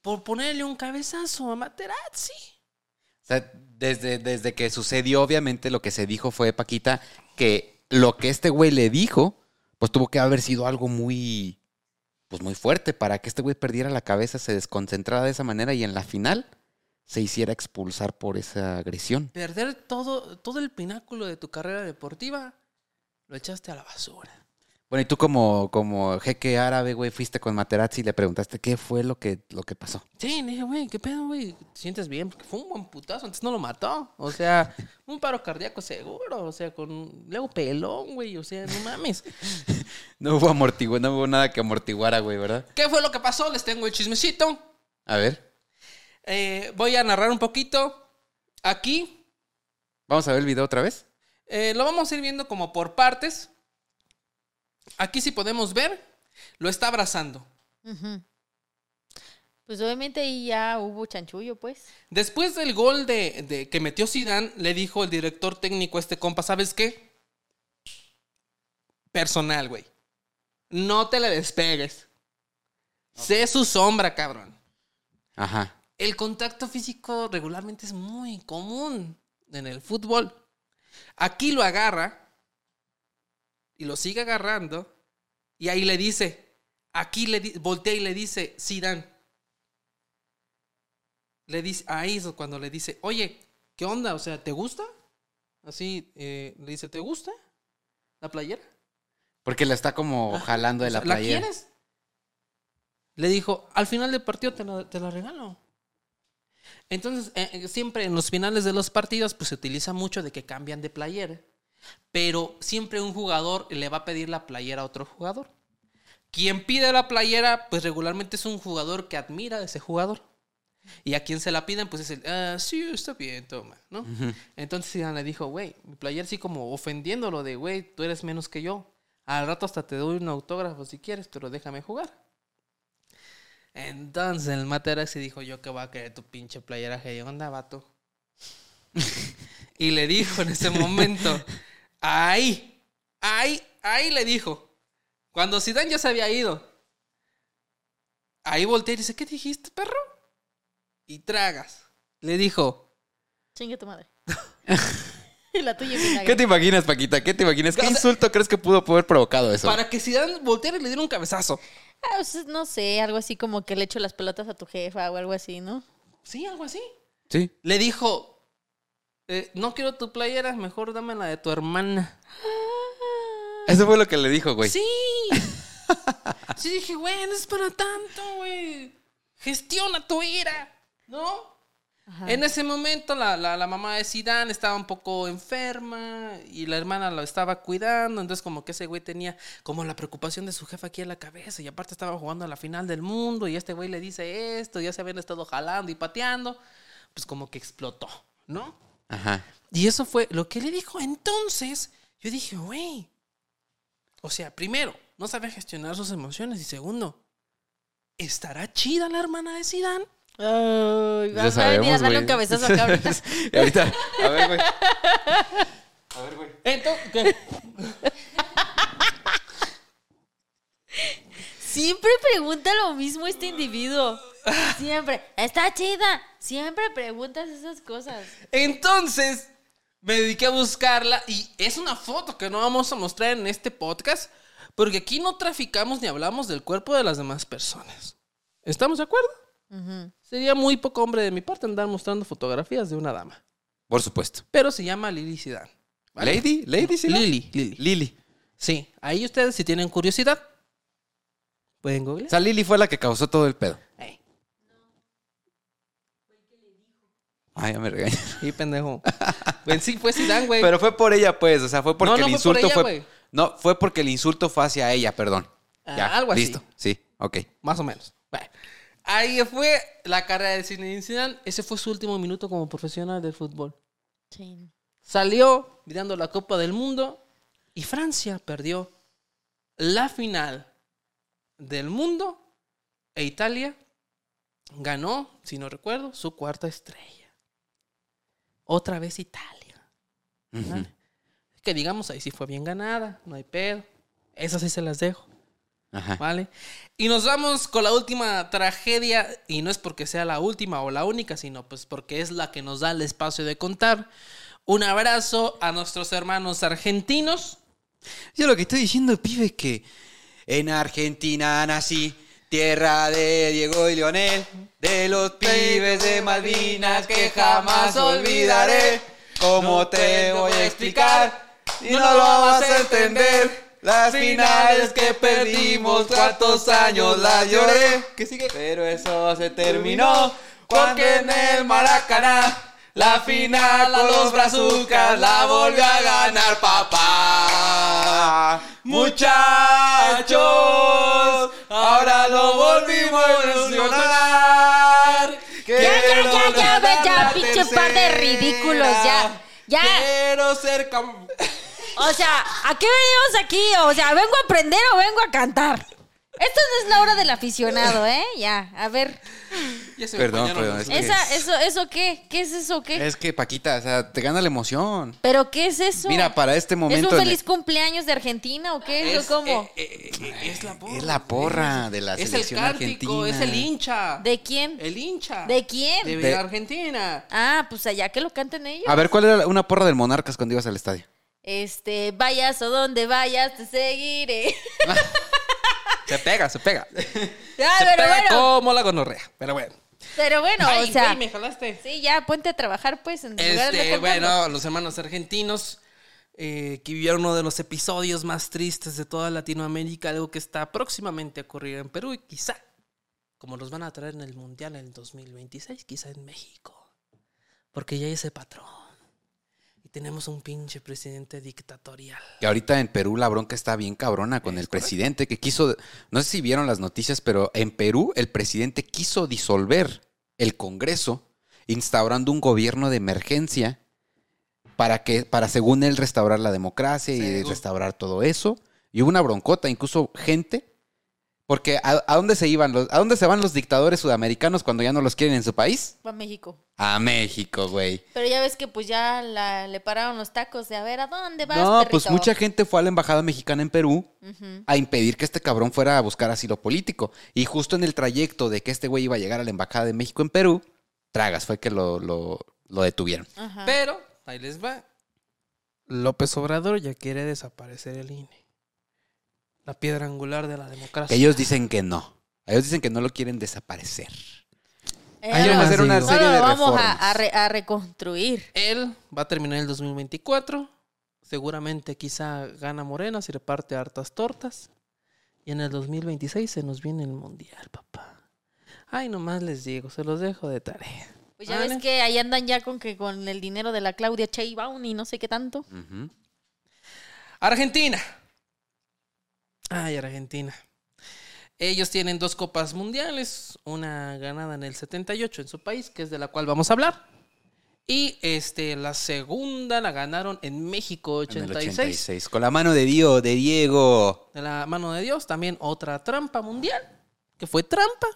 Speaker 3: por ponerle un cabezazo a Materazzi?
Speaker 1: O sea, desde, desde que sucedió, obviamente, lo que se dijo fue, Paquita, que lo que este güey le dijo, pues tuvo que haber sido algo muy, pues muy fuerte para que este güey perdiera la cabeza, se desconcentrara de esa manera y en la final se hiciera expulsar por esa agresión.
Speaker 3: Perder todo, todo el pináculo de tu carrera deportiva, lo echaste a la basura.
Speaker 1: Bueno, y tú como, como jeque árabe, güey, fuiste con Materazzi y le preguntaste qué fue lo que, lo que pasó.
Speaker 3: Sí, le dije, güey, ¿qué pedo, güey? ¿Te sientes bien? Porque fue un buen putazo, antes no lo mató. O sea, un paro cardíaco seguro, o sea, con luego pelón, güey, o sea, no mames.
Speaker 1: No hubo amortigua, no hubo nada que amortiguara, güey, ¿verdad?
Speaker 3: ¿Qué fue lo que pasó? Les tengo el chismecito.
Speaker 1: A ver,
Speaker 3: Eh, voy a narrar un poquito. Aquí
Speaker 1: vamos a ver el video otra vez.
Speaker 3: eh, lo vamos a ir viendo como por partes. Aquí si podemos ver, lo está abrazando.
Speaker 2: Pues obviamente ahí ya hubo chanchullo, pues.
Speaker 3: Después del gol de, de que metió Zidane, le dijo el director técnico a este compa, ¿sabes qué? Personal, güey. No te le despegues. Sé su sombra, cabrón.
Speaker 1: Ajá.
Speaker 3: El contacto físico regularmente es muy común en el fútbol. Aquí lo agarra y lo sigue agarrando y ahí le dice, aquí le di- voltea y le dice, Zidane. Le dice, ahí es cuando le dice, oye, ¿qué onda? O sea, ¿te gusta? Así, eh, le dice, ¿te gusta la playera?
Speaker 1: Porque la está como jalando de la
Speaker 3: sea, ¿La
Speaker 1: playera.
Speaker 3: quieres? Le dijo, al final del partido te la, te la regalo. Entonces, eh, eh, siempre en los finales de los partidos, pues se utiliza mucho de que cambian de playera. Pero siempre un jugador le va a pedir la playera a otro jugador. Quien pide la playera, pues regularmente es un jugador que admira a ese jugador. Y a quien se la piden, pues es el, ah, sí, está bien, toma, ¿no? Entonces Zidane le dijo, güey, mi playera así como ofendiéndolo de, güey, tú eres menos que yo. Al rato hasta te doy un autógrafo si quieres, pero déjame jugar. Entonces el Materazzi dijo, yo que voy a querer tu pinche playera, onda, vato. y le dijo en ese momento, ahí, ahí, ahí le dijo. Cuando Zidane ya se había ido. Ahí volteé y dice, ¿qué dijiste, perro? Y tragas. Le dijo,
Speaker 2: Chingue tu madre. y la tuya vinagre.
Speaker 1: ¿Qué te imaginas, Paquita? ¿Qué te imaginas? ¿Qué
Speaker 3: O sea-
Speaker 1: insulto crees que pudo haber provocado eso?
Speaker 3: para que Zidane volteara y le diera un cabezazo.
Speaker 2: Ah, pues, no sé, algo así como que le echo las pelotas a tu jefa o algo así, ¿no?
Speaker 3: Sí, algo así.
Speaker 1: Sí.
Speaker 3: Le dijo, eh, no quiero tu playera, mejor dame la de tu hermana.
Speaker 1: Eso fue lo que le dijo, güey.
Speaker 3: Sí. sí, dije, güey, no es para tanto, güey. Gestiona tu ira, ¿no?
Speaker 2: Ajá.
Speaker 3: En ese momento la, la, la mamá de Zidane estaba un poco enferma y la hermana lo estaba cuidando, entonces como que ese güey tenía como la preocupación de su jefa aquí en la cabeza y aparte estaba jugando a la final del mundo y este güey le dice esto, ya se habían estado jalando y pateando, pues como que explotó, ¿no?
Speaker 1: Ajá.
Speaker 3: Y eso fue lo que le dijo. Entonces, yo dije, güey. O sea, primero, no sabe gestionar sus emociones. Y segundo, ¿estará chida la hermana de Zidane?
Speaker 2: Ay,
Speaker 1: Ya
Speaker 2: vas a venir a
Speaker 1: sabemos,
Speaker 2: darle un cabezazo acá ahorita.
Speaker 1: Ahorita, a ver, güey. A ver, güey.
Speaker 3: Entonces, ¿qué?
Speaker 2: Siempre pregunta lo mismo este individuo. Siempre. Está chida. Siempre preguntas esas cosas.
Speaker 3: Entonces, me dediqué a buscarla y es una foto que no vamos a mostrar en este podcast porque aquí no traficamos ni hablamos del cuerpo de las demás personas. ¿Estamos de acuerdo? Sería muy poco hombre de mi parte andar mostrando fotografías de una dama.
Speaker 1: Por supuesto.
Speaker 3: Pero se llama Lily Zidane. ¿vale?
Speaker 1: ¿Lady? ¿Lady? ¿Sí?
Speaker 3: Lily, Lily.
Speaker 1: Lily.
Speaker 3: Sí, ahí ustedes si tienen curiosidad, pueden
Speaker 1: O
Speaker 3: googlear.
Speaker 1: sea, Lily fue la que causó todo el pedo. Ay, ya me regañé.
Speaker 3: sí, pendejo. pues sí, fue Zidane, güey.
Speaker 1: Pero fue por ella, pues. O sea, fue porque
Speaker 3: No, no
Speaker 1: el
Speaker 3: fue por
Speaker 1: insulto
Speaker 3: ella,
Speaker 1: fue. No, fue porque el insulto fue hacia ella, perdón.
Speaker 3: Ah,
Speaker 1: ya,
Speaker 3: algo así.
Speaker 1: Listo. Sí, ok.
Speaker 3: Más o menos. Bueno, ahí fue la carrera de Zinedine Zidane. Ese fue su último minuto como profesional del fútbol.
Speaker 2: Sí.
Speaker 3: Salió mirando la Copa del Mundo y Francia perdió la final del mundo e Italia ganó, si no recuerdo, su cuarta estrella. Otra vez Italia. Que digamos, ahí sí fue bien ganada, no hay pedo. Esas sí se las dejo.
Speaker 1: Ajá.
Speaker 3: ¿Vale? Y nos vamos con la última tragedia, y no es porque sea la última o la única, sino pues porque es la que nos da el espacio de contar. Un abrazo a nuestros hermanos argentinos.
Speaker 1: Yo lo que estoy diciendo, pibe, es que en Argentina nací, tierra de Diego y Leonel, de los pibes de Malvinas que jamás olvidaré. ¿Cómo te voy a explicar? Y no lo vas a entender. Las finales que perdimos, cuántos años las lloré.
Speaker 3: ¿Qué sigue?
Speaker 1: Pero eso se terminó porque en el Maracaná la final a los brazucas la volvió a ganar papá. Muchachos, ahora lo volvimos a emocionar.
Speaker 2: Ya, ya, ya, ya, ya, pinche par de ridículos, ya. Ya.
Speaker 3: Quiero ser cam-
Speaker 2: O sea, ¿a qué venimos aquí? O sea, ¿vengo a aprender o vengo a cantar? Esto no es la hora del aficionado, ¿eh? Ya, a ver.
Speaker 3: Ya se me
Speaker 1: Perdón, perdón, es que-
Speaker 2: Esa, eso, ¿Eso qué? ¿Qué es eso qué?
Speaker 1: Es que, Paquita, o sea, te gana la emoción.
Speaker 2: ¿Pero qué es eso?
Speaker 1: Mira, para este
Speaker 2: ¿Es
Speaker 1: momento.
Speaker 2: un
Speaker 1: en-
Speaker 2: feliz cumpleaños de Argentina o qué? ¿Eso cómo?
Speaker 3: eh, eh, es la porra.
Speaker 1: Es la porra de la
Speaker 3: Es el
Speaker 1: selección
Speaker 3: cártico, es el hincha.
Speaker 2: ¿De quién?
Speaker 3: El hincha.
Speaker 2: ¿De quién?
Speaker 3: De,
Speaker 1: De-
Speaker 3: Argentina.
Speaker 2: Ah, pues allá que lo canten ellos.
Speaker 1: A ver, ¿cuál era una porra del Monarcas cuando ibas al estadio?
Speaker 2: Este, vayas o donde vayas, te seguiré.
Speaker 3: Se pega, se pega.
Speaker 2: Ah,
Speaker 3: se
Speaker 2: pero
Speaker 3: pega
Speaker 2: bueno,
Speaker 3: como la gonorrea. Pero bueno.
Speaker 2: pero bueno,
Speaker 3: Ay,
Speaker 2: o sea,
Speaker 3: güey, me jalaste.
Speaker 2: sí, ya ponte a trabajar pues en lugar de
Speaker 3: Este,
Speaker 2: cantando.
Speaker 3: bueno, los hermanos argentinos eh, que vivieron uno de los episodios más tristes de toda Latinoamérica, algo que está próximamente a ocurrir en Perú y quizá, como nos van a traer en el Mundial en el 2026, quizá en México. Porque ya hay ese patrón. Tenemos un pinche presidente dictatorial.
Speaker 1: Que ahorita en Perú la bronca está bien cabrona con el presidente que quiso, no sé si vieron las noticias, pero en Perú el presidente quiso disolver el Congreso instaurando un gobierno de emergencia para que, para según él restaurar la democracia y restaurar todo eso. Y hubo una broncota, incluso gente, porque ¿a, a dónde se iban los, a dónde se van los dictadores sudamericanos cuando ya no los quieren en su país?
Speaker 2: Va a México.
Speaker 1: A México, güey.
Speaker 2: Pero ya ves que pues ya la- le pararon los tacos de a ver, ¿a dónde vas,
Speaker 1: No, pues mucha gente fue a la embajada mexicana en Perú a impedir que este cabrón fuera a buscar asilo político. Y justo en el trayecto de que este güey iba a llegar a la embajada de México en Perú, tragas, fue que lo, lo, lo detuvieron.
Speaker 2: Ajá.
Speaker 3: Pero, ahí les va. López Obrador ya quiere desaparecer el INE. La piedra angular de la democracia.
Speaker 1: Ellos dicen que no. Ellos dicen que no lo quieren desaparecer.
Speaker 2: Eh,
Speaker 1: Ellos van a hacer una serie
Speaker 2: no,
Speaker 1: de
Speaker 2: lo vamos
Speaker 1: reformas.
Speaker 2: a, a re- a reconstruir.
Speaker 3: Él va a terminar el 2024. Seguramente quizá gana Morena, se reparte hartas tortas. Y en el 2026 se nos viene el mundial, papá. Ay, nomás les digo, se los dejo de tarea.
Speaker 2: Pues ya
Speaker 3: Vale.
Speaker 2: ves que ahí andan ya con que con el dinero de la Claudia Sheinbaum y no sé qué tanto.
Speaker 3: Argentina. Ay, Argentina. Ellos tienen dos copas mundiales, una ganada en el 78 en su país, que es de la cual vamos a hablar. Y este, la segunda la ganaron en México
Speaker 1: En el
Speaker 3: 86.
Speaker 1: 86. Con la mano de Dios, de Diego.
Speaker 3: De la mano de Dios, también otra trampa mundial, que fue trampa.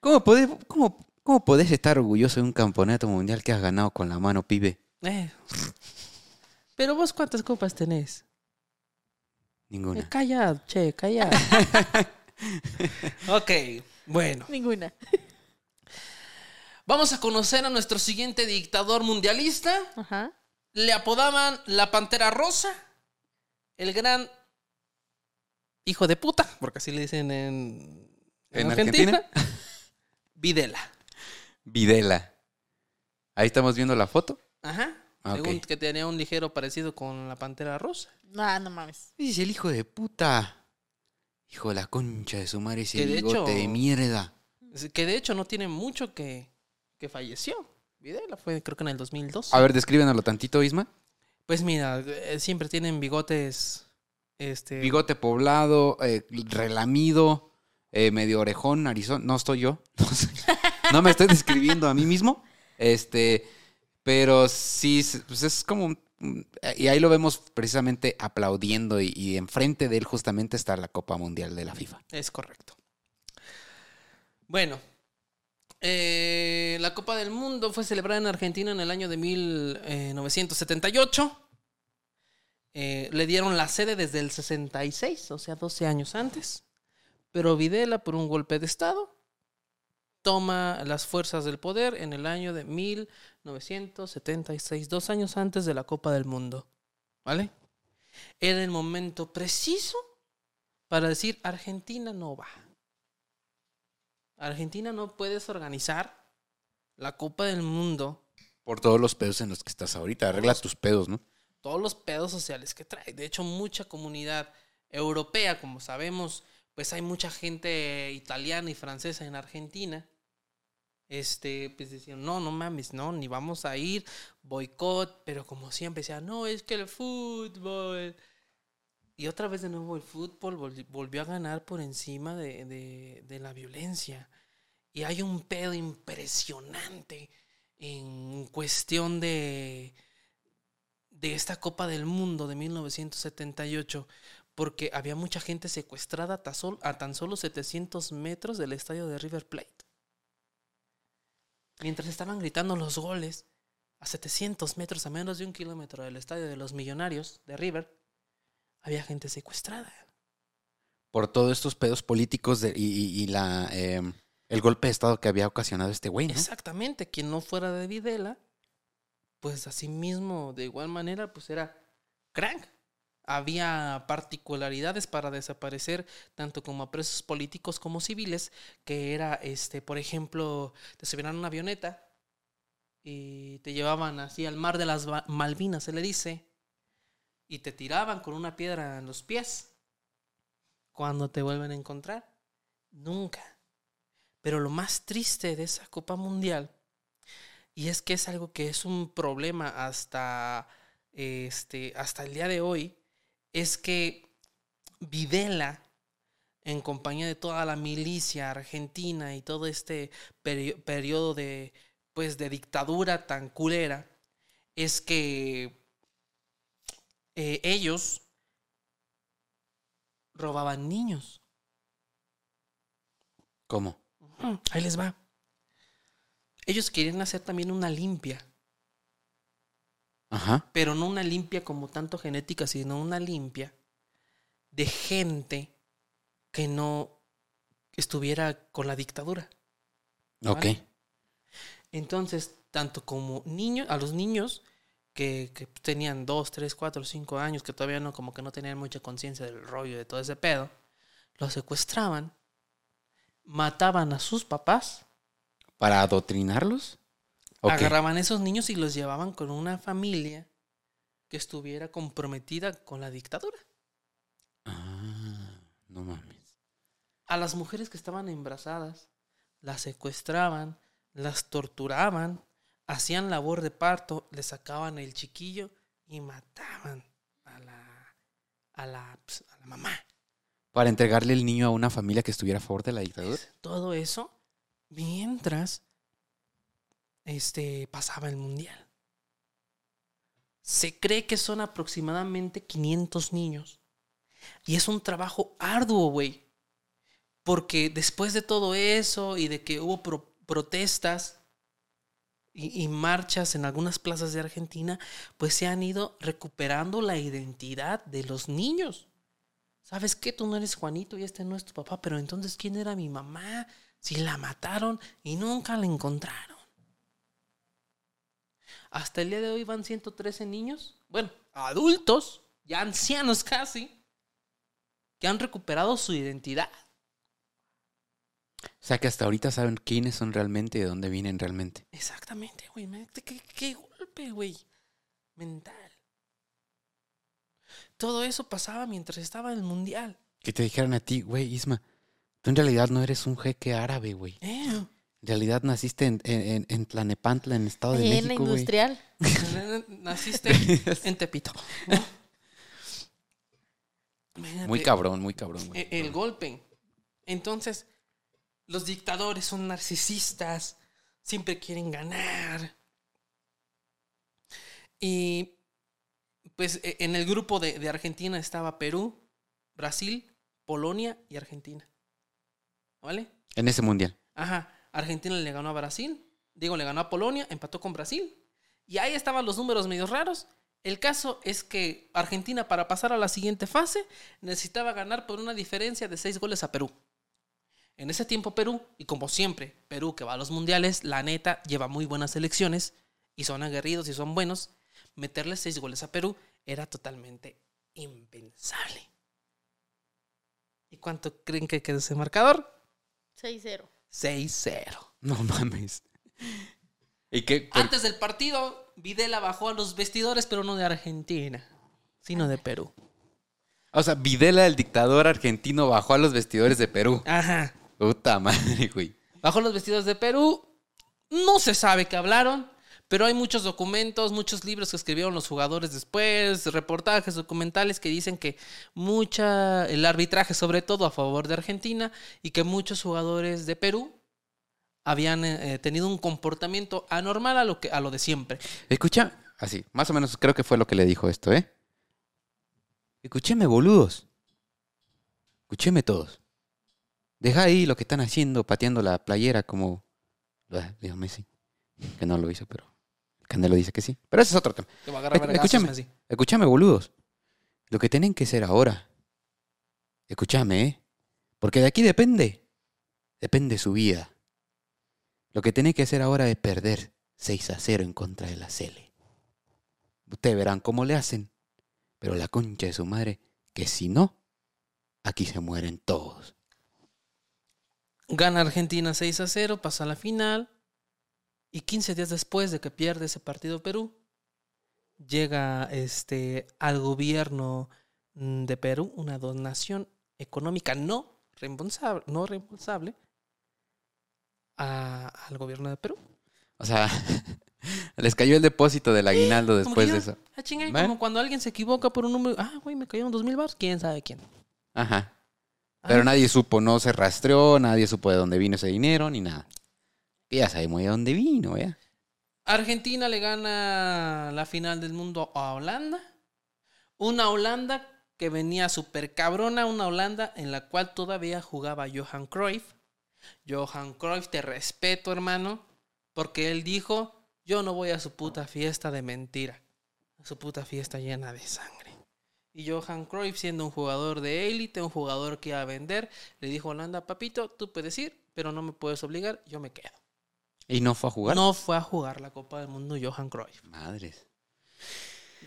Speaker 1: ¿Cómo podés, cómo, cómo podés estar orgulloso de un campeonato mundial que has ganado con la mano, pibe?
Speaker 3: Eh. Pero vos cuántas copas tenés? Eh,
Speaker 1: Ninguna.
Speaker 3: calla, che, calla. ok, bueno.
Speaker 2: Ninguna.
Speaker 3: Vamos a conocer a nuestro siguiente dictador mundialista.
Speaker 2: Ajá.
Speaker 3: Le apodaban la Pantera Rosa, el gran hijo de puta, porque así le dicen en, en
Speaker 1: ¿En
Speaker 3: Argentina. Videla.
Speaker 1: Videla. Ahí estamos viendo la foto.
Speaker 3: Ajá.
Speaker 1: Ah,
Speaker 3: Según que tenía un ligero parecido con la Pantera Rosa.
Speaker 2: No, no mames.
Speaker 1: Ese es el hijo de puta. Hijo de la concha de su madre, ese
Speaker 3: Que de
Speaker 1: bigote
Speaker 3: hecho-
Speaker 1: de mierda.
Speaker 3: Que de hecho no tiene mucho que, que falleció. Videla fue creo que en el 2002.
Speaker 1: A ver, descríbenoslo tantito, Isma.
Speaker 3: Pues mira, eh, siempre tienen bigotes. Este.
Speaker 1: Bigote poblado, eh, relamido, eh, medio orejón, narizón. No estoy yo. No, sé. No me estoy describiendo a mí mismo. Este, pero sí, pues es como... Y ahí lo vemos precisamente aplaudiendo y, enfrente de él justamente está la Copa Mundial de la FIFA.
Speaker 3: Es correcto. Bueno, eh, la Copa del Mundo fue celebrada en Argentina en el año de 1978. Eh, le dieron la sede desde el 66, o sea, 12 años antes. Pero Videla, por un golpe de Estado, toma las fuerzas del poder en el año de 1976, dos años antes de la Copa del Mundo. ¿Vale? Era el momento preciso para decir Argentina no va. Argentina no puedes organizar la Copa del Mundo,
Speaker 1: Por todos los pedos en los que estás ahorita. Arregla tus pedos, ¿no?
Speaker 3: todos los pedos sociales que trae. De hecho, mucha comunidad europea, como sabemos, pues hay mucha gente italiana y francesa en Argentina. Este, pues decían, no, no mames, no, ni vamos a ir, boicot, pero como siempre decían, no, es que el fútbol. Y otra vez de nuevo el fútbol volvi- volvió a ganar por encima de, de- de la violencia. Y hay un pedo impresionante en cuestión de, de esta Copa del Mundo de 1978, porque había mucha gente secuestrada a tan solo 700 metros del estadio de River Plate. Mientras estaban gritando los goles a 700 metros, a menos de un kilómetro del estadio de los Millonarios de River, había gente secuestrada.
Speaker 1: Por todos estos pedos políticos de- y, y- y la, eh, el golpe de Estado que había ocasionado este güey, ¿no?
Speaker 3: Exactamente, quien no fuera de Videla, pues así mismo, de igual manera, pues era crank. Había particularidades para desaparecer tanto como a presos políticos como civiles, que era, este, por ejemplo, te subían a una avioneta y te llevaban así al mar de las Malvinas, se le dice, y te tiraban con una piedra en los pies. Cuando te vuelven a encontrar, nunca. Pero lo más triste de esa Copa Mundial, y es que es algo que es un problema hasta, este, hasta el día de hoy, es que Videla, en compañía de toda la milicia argentina y todo este peri- periodo de, pues, de dictadura tan culera, es que eh, ellos robaban niños.
Speaker 1: ¿Cómo?
Speaker 3: Ahí les va. Ellos querían hacer también una limpia,
Speaker 1: Ajá.
Speaker 3: pero no una limpia como tanto genética, sino una limpia de gente que no estuviera con la dictadura.
Speaker 1: Ok.
Speaker 3: Entonces, tanto como niños, a los niños que, que tenían dos, tres, cuatro, cinco años, que todavía no, como que no tenían mucha conciencia del rollo de todo ese pedo, los secuestraban, mataban a sus papás
Speaker 1: ¿Para adoctrinarlos? Ok.
Speaker 3: Agarraban esos niños y los llevaban con una familia que estuviera comprometida con la dictadura.
Speaker 1: Ah, no mames.
Speaker 3: A las mujeres que estaban embarazadas, las secuestraban, las torturaban, hacían labor de parto, le sacaban el chiquillo y mataban a la, a la, pues, a la mamá.
Speaker 1: Para entregarle el niño a una familia que estuviera a favor de la dictadura.
Speaker 3: Todo eso mientras este, pasaba el mundial. Se cree que son aproximadamente 500 niños. Y es un trabajo arduo, güey. Porque después de todo eso y de que hubo pro- protestas y, y marchas en algunas plazas de Argentina, pues se han ido recuperando la identidad de los niños. ¿Sabes qué? Tú no eres Juanito y este no es tu papá, pero entonces ¿quién era mi mamá? Si la mataron y nunca la encontraron. Hasta el día de hoy van 113 niños, bueno, adultos, ya ancianos casi, que han recuperado su identidad.
Speaker 1: O sea que hasta ahorita saben quiénes son realmente y de dónde vienen realmente.
Speaker 3: Exactamente, güey. ¿Qué, qué golpe, güey. Mental. Todo eso pasaba mientras estaba el mundial.
Speaker 1: Que te dijeran a ti, güey, Isma, tú en realidad no eres un jeque árabe, güey.
Speaker 3: Eh,
Speaker 1: En realidad naciste en, en, en- Tlanepantla, en Estado de
Speaker 2: Ahí en la
Speaker 1: México,
Speaker 2: industrial.
Speaker 3: Naciste en Tepito.
Speaker 1: Muy cabrón, muy cabrón, güey.
Speaker 3: e- El golpe. Entonces, los dictadores son narcisistas, siempre quieren ganar. Y pues e- en el grupo de, de Argentina estaba Perú, Brasil, Polonia y Argentina. ¿Vale?
Speaker 1: En ese mundial.
Speaker 3: Ajá, Argentina le ganó a Brasil, digo, le ganó a Polonia, empató con Brasil. Y ahí estaban los números medio raros. El caso es que Argentina para pasar a la siguiente fase necesitaba ganar por una diferencia de seis goles a Perú. En ese tiempo Perú, y como siempre, Perú que va a los mundiales, la neta lleva muy buenas selecciones y son aguerridos y son buenos, meterle seis goles a Perú era totalmente impensable. ¿Y cuánto creen que quedó ese marcador?
Speaker 2: 6-0.
Speaker 3: 6-0.
Speaker 1: No mames. ¿Y qué? por-
Speaker 3: Antes del partido, Videla bajó a los vestidores, pero no de Argentina, sino de Perú.
Speaker 1: O sea, Videla, el dictador argentino, bajó a los vestidores de Perú.
Speaker 3: Ajá.
Speaker 1: Puta madre, güey.
Speaker 3: Bajó a los vestidores de Perú. No se sabe qué hablaron, pero hay muchos documentos, muchos libros que escribieron los jugadores después, reportajes, documentales que dicen que mucha, el arbitraje sobre todo a favor de Argentina y que muchos jugadores de Perú habían eh, tenido un comportamiento anormal a lo, que, a lo de siempre.
Speaker 1: Escucha, así, más o menos creo que fue lo que le dijo esto, ¿eh? Escúcheme, boludos. Escúcheme todos. Deja ahí lo que están haciendo, pateando la playera como... Dios Messi. que no lo hizo, pero Canelo dice que sí. Pero ese es otro tema.
Speaker 3: Te a
Speaker 1: escúchame.
Speaker 3: así.
Speaker 1: Escúchame, boludos. Lo que tienen que hacer ahora. Escúchame, ¿eh? Porque de aquí depende. Depende su vida. Lo que tienen que hacer ahora es perder 6 a 0 en contra de la Cele. Ustedes verán cómo le hacen. Pero la concha de su madre, que si no, aquí se mueren todos.
Speaker 3: Gana Argentina 6 a 0, pasa a la final. Y 15 días después de que pierde ese partido Perú, llega este, al gobierno mm, de Perú una donación económica no reembolsable, no reembolsable a- al gobierno de Perú.
Speaker 1: O sea, les cayó el depósito del aguinaldo después de eso.
Speaker 3: ah, chinga,
Speaker 1: Bueno.
Speaker 3: Como cuando alguien se equivoca por un número. Ah, güey, me cayeron dos mil bars. ¿Quién sabe quién?
Speaker 1: Ajá. Pero
Speaker 3: Ah,
Speaker 1: nadie supo, no se rastreó, nadie supo de dónde vino ese dinero, ni nada. Ya sabemos de dónde vino, ¿ya?
Speaker 3: Argentina le gana la final del mundo a Holanda. Una Holanda que venía súper cabrona, una Holanda en la cual todavía jugaba Johan Cruyff. Johan Cruyff, te respeto, hermano, porque él dijo, yo no voy a su puta fiesta de mentira, a su puta fiesta llena de sangre. Y Johan Cruyff, siendo un jugador de élite, un jugador que iba a vender, le dijo a Holanda, papito, tú puedes ir, pero no me puedes obligar, yo me quedo.
Speaker 1: Y no fue a jugar.
Speaker 3: No fue a jugar la Copa del Mundo Johan Cruyff.
Speaker 1: Madres.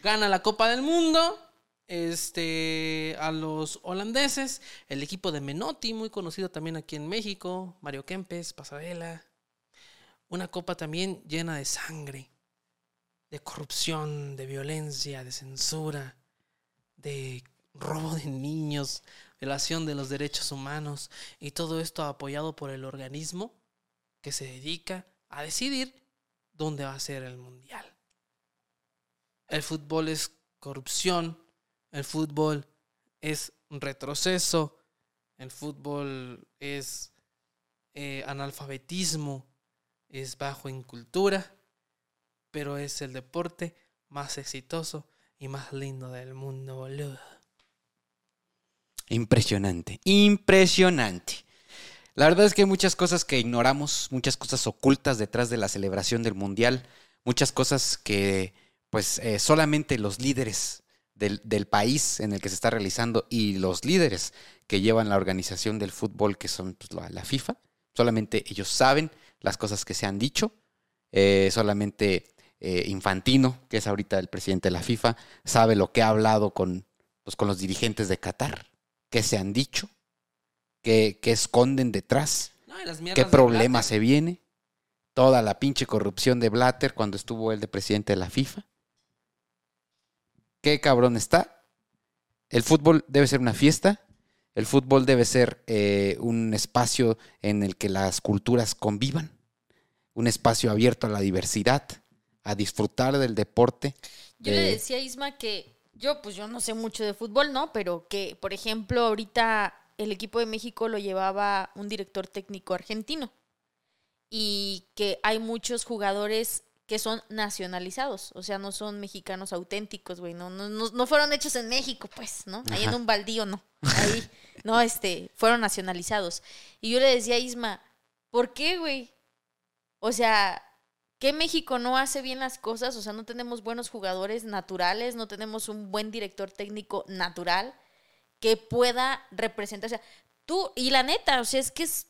Speaker 3: Gana la Copa del Mundo este, a los holandeses. El equipo de Menotti, muy conocido también aquí en México. Mario Kempes, Pasarela. Una copa también llena de sangre, de corrupción, de violencia, de censura, de robo de niños, violación de los derechos humanos. Y todo esto apoyado por el organismo que se dedica a decidir dónde va a ser el mundial. El fútbol es corrupción, el fútbol es retroceso, el fútbol es eh, analfabetismo, es bajo en cultura, pero es el deporte más exitoso y más lindo del mundo, boludo.
Speaker 1: Impresionante, impresionante. La verdad es que hay muchas cosas que ignoramos, muchas cosas ocultas detrás de la celebración del Mundial, muchas cosas que pues eh, solamente los líderes del, del país en el que se está realizando y los líderes que llevan la organización del fútbol, que son pues, la, FIFA, solamente ellos saben las cosas que se han dicho, eh, solamente eh, Infantino, que es ahorita el presidente de la FIFA, sabe lo que ha hablado con, pues, con los dirigentes de Qatar, qué se han dicho, qué, qué esconden detrás,
Speaker 3: No, y las mierdas
Speaker 1: qué problema se viene, toda la pinche corrupción de Blatter cuando estuvo él de presidente de la FIFA. Qué cabrón está. El fútbol debe ser una fiesta. El fútbol debe ser eh, un espacio en el que las culturas convivan. Un espacio abierto a la diversidad, a disfrutar del deporte.
Speaker 2: Yo le decía a Isma que yo, pues yo no sé mucho de fútbol, ¿no? Pero que, por ejemplo, ahorita el equipo de México lo llevaba un director técnico argentino y que hay muchos jugadores que son nacionalizados, o sea, no son mexicanos auténticos, güey, no, no, no, fueron hechos en México, pues, ¿no? Ahí en un baldío, no, ahí, no, este, fueron nacionalizados. Y yo le decía a Isma, ¿por qué, güey? O sea, ¿qué México no hace bien las cosas? O sea, no tenemos buenos jugadores naturales, no tenemos un buen director técnico natural que pueda representar. O sea, tú, y la neta, o sea, es que es,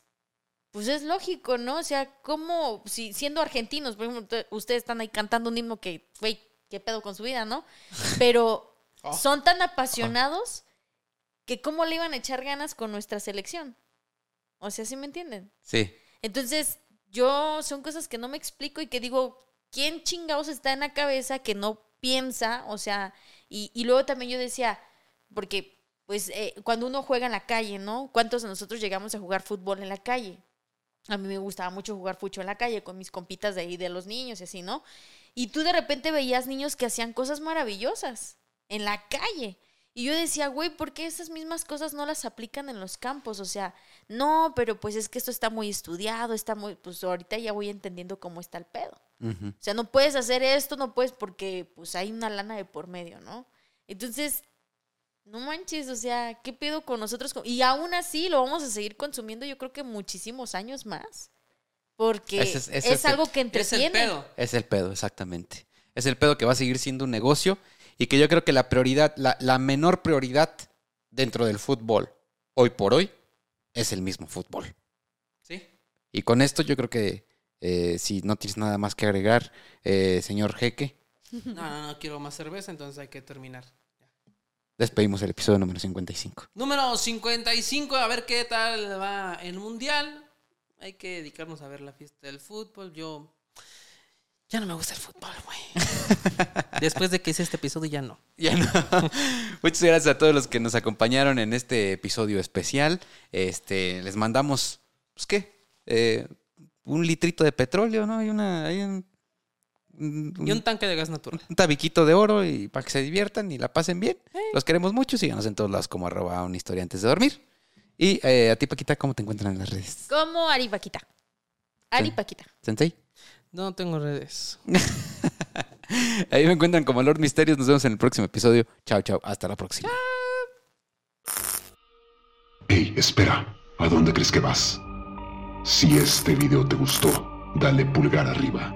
Speaker 2: pues es lógico, ¿no? O sea, como, si siendo argentinos, por ejemplo, te- ustedes están ahí cantando un himno que, güey, qué pedo con su vida, ¿no? Pero
Speaker 3: Oh.
Speaker 2: son tan apasionados que cómo le iban a echar ganas con nuestra selección. O sea, ¿sí me entienden?
Speaker 1: Sí.
Speaker 2: Entonces, yo son cosas que no me explico y que digo, ¿quién chingados está en la cabeza que no piensa? O sea, y, y luego también yo decía, porque pues eh, cuando uno juega en la calle, ¿no? ¿Cuántos de nosotros llegamos a jugar fútbol en la calle? A mí me gustaba mucho jugar fucho en la calle con mis compitas de ahí, de los niños y así, ¿no? Y tú de repente veías niños que hacían cosas maravillosas en la calle. Y yo decía, güey, ¿por qué esas mismas cosas no las aplican en los campos? O sea, no, pero pues es que esto está muy estudiado, está muy, pues ahorita ya voy entendiendo cómo está el pedo. O sea, no puedes hacer esto, no puedes porque pues hay una lana de por medio, ¿no? Entonces, no manches, o sea, ¿qué pedo con nosotros? Y aún así lo vamos a seguir consumiendo yo creo que muchísimos años más. Porque
Speaker 1: Ese
Speaker 2: es,
Speaker 1: es- ese es el-
Speaker 2: algo que
Speaker 3: Es
Speaker 2: entretiene.
Speaker 3: el pedo.
Speaker 1: Es el pedo, exactamente. Es el pedo que va a seguir siendo un negocio y que yo creo que la prioridad, la, la menor prioridad dentro del fútbol, hoy por hoy, es el mismo fútbol.
Speaker 3: Sí.
Speaker 1: Y con esto yo creo que eh, si no tienes nada más que agregar, eh, señor Jeque,
Speaker 3: No, no, no quiero más cerveza, entonces hay que terminar.
Speaker 1: Despedimos el episodio número 55.
Speaker 3: Número 55, a ver qué tal va el mundial. Hay que dedicarnos a ver la fiesta del fútbol. Yo. Ya no me gusta el fútbol, güey. Después de que hice este episodio, ya no.
Speaker 1: Ya no. Muchas gracias a todos los que nos acompañaron en este episodio especial. Este, les mandamos, pues qué, Eh, un litrito de petróleo, ¿no? Hay una, hay un, un-
Speaker 3: Y un tanque de gas natural.
Speaker 1: un tabiquito de oro y para que se diviertan y la pasen bien. Los queremos mucho. Síganos en todos lados como arroba una historia antes de dormir. Y eh, a ti, Paquita, ¿cómo te encuentran en las redes?
Speaker 2: Como Ari Paquita. Ari
Speaker 1: Sí.
Speaker 2: Paquita.
Speaker 1: ¿Sensei?
Speaker 3: No tengo redes.
Speaker 1: Ahí me encuentran como Lord Misterios. Nos vemos en el próximo episodio. Chao, chao. Hasta la próxima.
Speaker 4: Hey, espera, ¿a dónde crees que vas? Si este video te gustó, dale pulgar arriba.